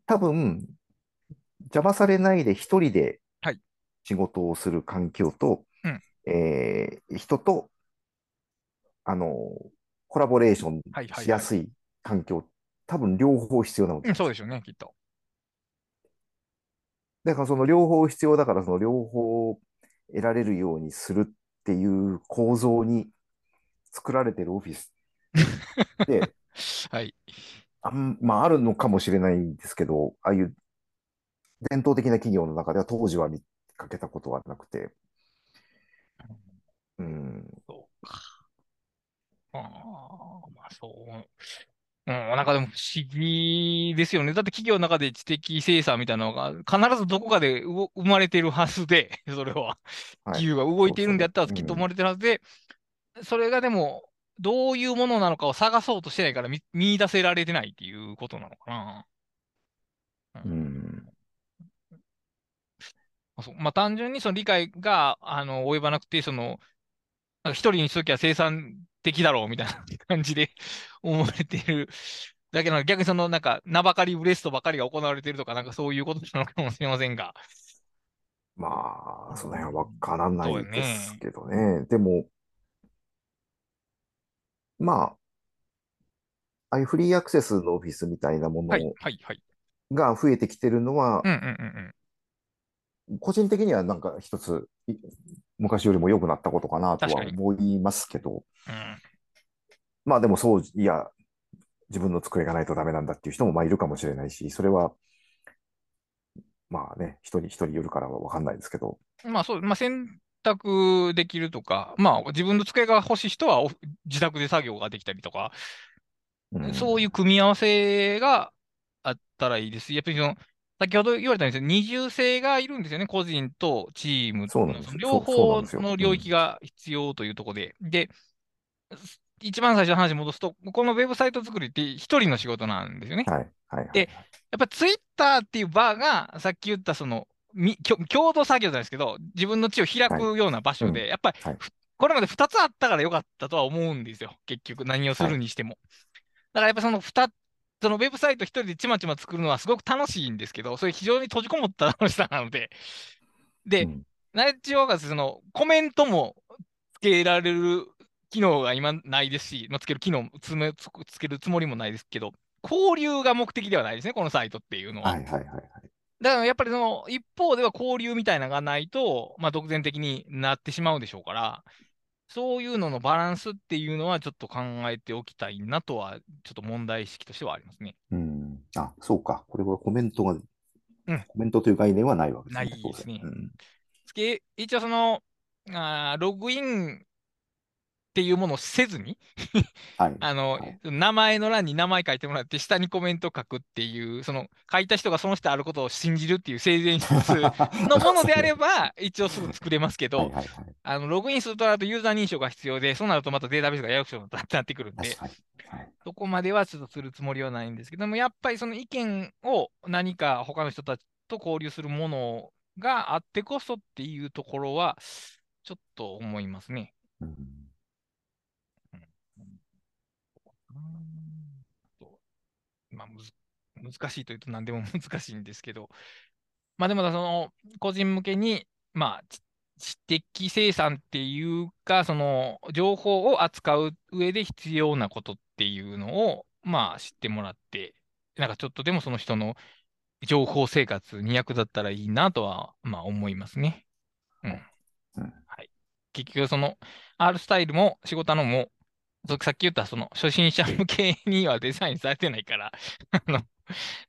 多分、邪魔されないで一人ではい。仕事をする環境と、うん。えー人と、あの、コラボレーションはいはいはい。しやすい環境、多分両方必要なのでうん、そうでしょうね、きっと。だからその両方必要だから、その両方得られるようにするっていう構造に作られてるオフィス [LAUGHS] で、はい。あん、まああるのかもしれないんですけど、ああいう伝統的な企業の中では当時は見かけたことはなくて、うん、そうか。ああ、まあそう。うん、なんかでも不思議ですよね。だって企業の中で知的生産みたいなのが必ずどこかで生まれてるはずで、[LAUGHS] それは。はい企業が動いているんであったらきっと生まれてるはずで、それがでも、どういうものなのかを探そうとしてないから見見出せられてないっていうことなのかな。うん、そうまあ、単純にその理解が、あの、及ばなくて、その、一人にしときゃ生産的だろうみたいな感じで思われている。だけど逆にそのなんか名ばかりブレストばかりが行われているとか、なんかそういうことなのかもしれませんが。まあ、その辺はわからないですけどね。ねでも、まあ、ああいうフリーアクセスのオフィスみたいなものが増えてきてるのは、個人的にはなんか一つ、昔よりも良くなったことかなとは思いますけど、うん、まあでもそう、いや、自分の机がないとダメなんだっていう人もまあいるかもしれないし、それは、まあね、人に一人よるからは分かんないですけど。まあそう、まあ選択できるとか、まあ自分の机が欲しい人は自宅で作業ができたりとか、うん、そういう組み合わせがあったらいいです。やっぱりその、先ほど言われたんですけど、二重性がいるんですよね、個人とチームの両方の領域が必要というところで。で、一番最初の話に戻すと、このウェブサイト作りって一人の仕事なんですよね。はいはい、で、やっぱツイッターっていうバーが、さっき言ったその、共同作業じゃないですけど、自分の地を開くような場所で、はい、やっぱり、はい、これまで2つあったからよかったとは思うんですよ、結局、何をするにしても。だからやっぱその2そのウェブサイト一人でちまちま作るのはすごく楽しいんですけど、それ非常に閉じこもった楽しさなので、で、うん、ナレッジワーカーズ、そのコメントもつけられる機能が今ないですし、まあ、つける機能つめつけるつもりもないですけど、交流が目的ではないですね、このサイトっていうのは。はいはいはい、はい。だからやっぱりその一方では交流みたいなのがないと、まあ、独善的になってしまうでしょうから、そういうののバランスっていうのはちょっと考えておきたいなとは、ちょっと問題意識としてはありますね。うん。あ、そうか。これはコメントが、うん、コメントという概念はないわけですね。ないですね。うん、一応そのあ、ログインっていうものをせずにはい、あの、はい、名前の欄に名前書いてもらって、下にコメント書くっていう、その書いた人がその人あることを信じるっていう性善説のものであれば、[LAUGHS] 一応すぐ作れますけど、あのログインするとなるとユーザー認証が必要で、そうなるとまたデータベースがややこしくなってくるんで、はい、そこまではちょっとするつもりはないんですけども、やっぱりその意見を何か他の人たちと交流するものがあってこそっていうところは、ちょっと思いますね。うんまあ、難しいというと何でも難しいんですけど、まあでもその個人向けに、まあ、知的生産っていうか、その情報を扱う上で必要なことっていうのを、まあ知ってもらって、なんかちょっとでもその人の情報生活に役立ったらいいなとは、まあ思いますね。うん。うん、はい。結局その R スタイルも仕事のもさっき言ったその初心者向けにはデザインされてないから [LAUGHS] あの、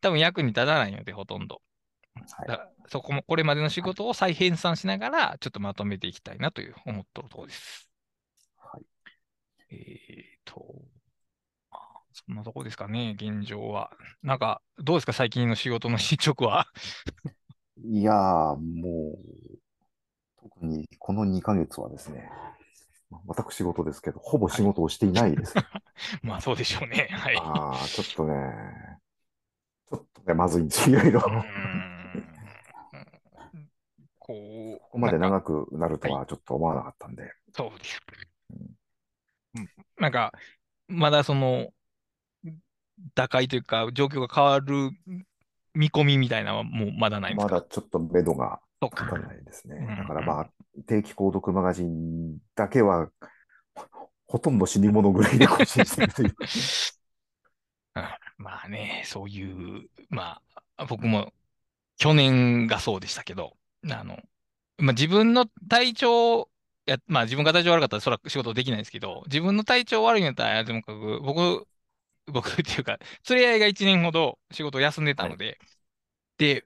多分役に立たないので、ほとんど。はい、そこも、これまでの仕事を再編纂しながら、ちょっとまとめていきたいなという思っとるところです。はい。えっ、と、そんなとこですかね、現状は。なんか、どうですか、最近の仕事の進捗は？いやー、もう、特にこの2ヶ月はですね、私事ですけど、ほぼ仕事をしていないです。[LAUGHS] まあそうでしょうね。はい。ああ、ちょっとね、ちょっとね、まずいんですよ、いろいろ。こう。ここまで長くなるとはちょっと思わなかったんで。そうです。うん、なんか、まだその、打開というか、状況が変わる見込みみたいなのはもうまだないんですか？まだちょっと目処が立たないですね。だからまあ、定期購読マガジンだけは、ほとんど死に物ぐらいで更新してるという。[LAUGHS] まあね、そういう、まあ、僕も去年がそうでしたけど、あの、まあ、自分の体調、やまあ自分が体調悪かったらそれは仕事できないですけど、自分の体調悪いんだったら、ともかく、僕、僕っていうか、連れ合いが1年ほど仕事を休んでたので、はい、で、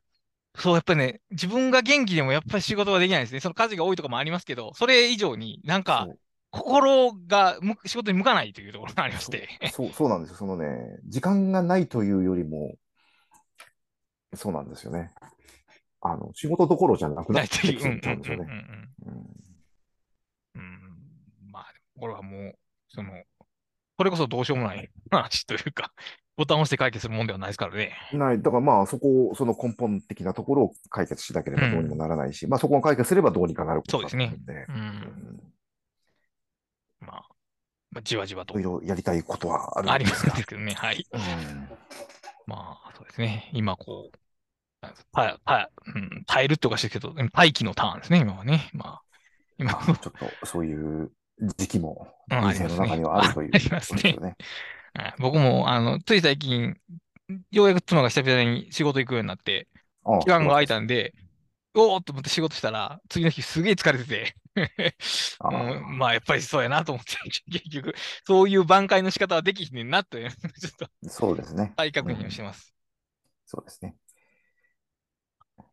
そう、やっぱりね、自分が元気でもやっぱり仕事ができないですね。その家事が多いとかもありますけど、それ以上になんか、心が仕事に向かないというところがありまして。そう、そうなんですよ。そのね、時間がないというよりも、そうなんですよね。あの、仕事どころじゃなくなってきちゃうんですよね。うん。まあ、これはもう、その、これこそどうしようもない話というか、ボタンを押して解決するもんではないですからね。ない。だからまあ、そこを、その根本的なところを解決しなければどうにもならないし、まあそこを解決すればどうにかなることだと思うんで、うん。うんまあ、まあ、じわじわといろいろやりたいことはあるありまんですすが。けどね。はい。うんまあ、そうですね。今こう、たたうん、耐えるっておかしいですけど、待機のターンですね、今はね。まあ、今まあ [LAUGHS] ちょっとそういう時期もうん人生の中にはあるというありますね僕も、あの、つい最近、ようやく妻が久々に仕事行くようになって、ああ期間が空いたんで、おーっと思って仕事したら、次の日すげえ疲れてて [LAUGHS] うんまあ、やっぱりそうやなと思って、[LAUGHS] 結局、そういう挽回の仕方はできひんねんなという、[LAUGHS] ちょっとそうですね。再確認をうんしてます。そうですね。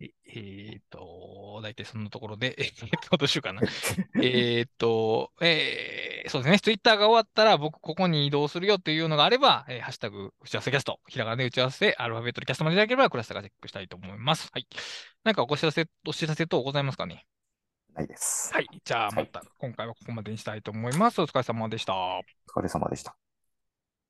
ええーっと、大体そんなところで、えーっと、どうしようかな。えーっと、えーそうですね。ツイッターが終わったら、僕、ここに移動するよっていうのがあれば、えーハッシュタグ、打ち合わせキャスト、ひらがなで打ち合わせ、アルファベットでキャストまでいただければ、クラスターがチェックしたいと思います。はい。なんかお知らせ、お知らせ等ございますかね？ないです。はい。じゃあ、また、今回はここまでにしたいと思います。お疲れ様でした。お疲れ様でした。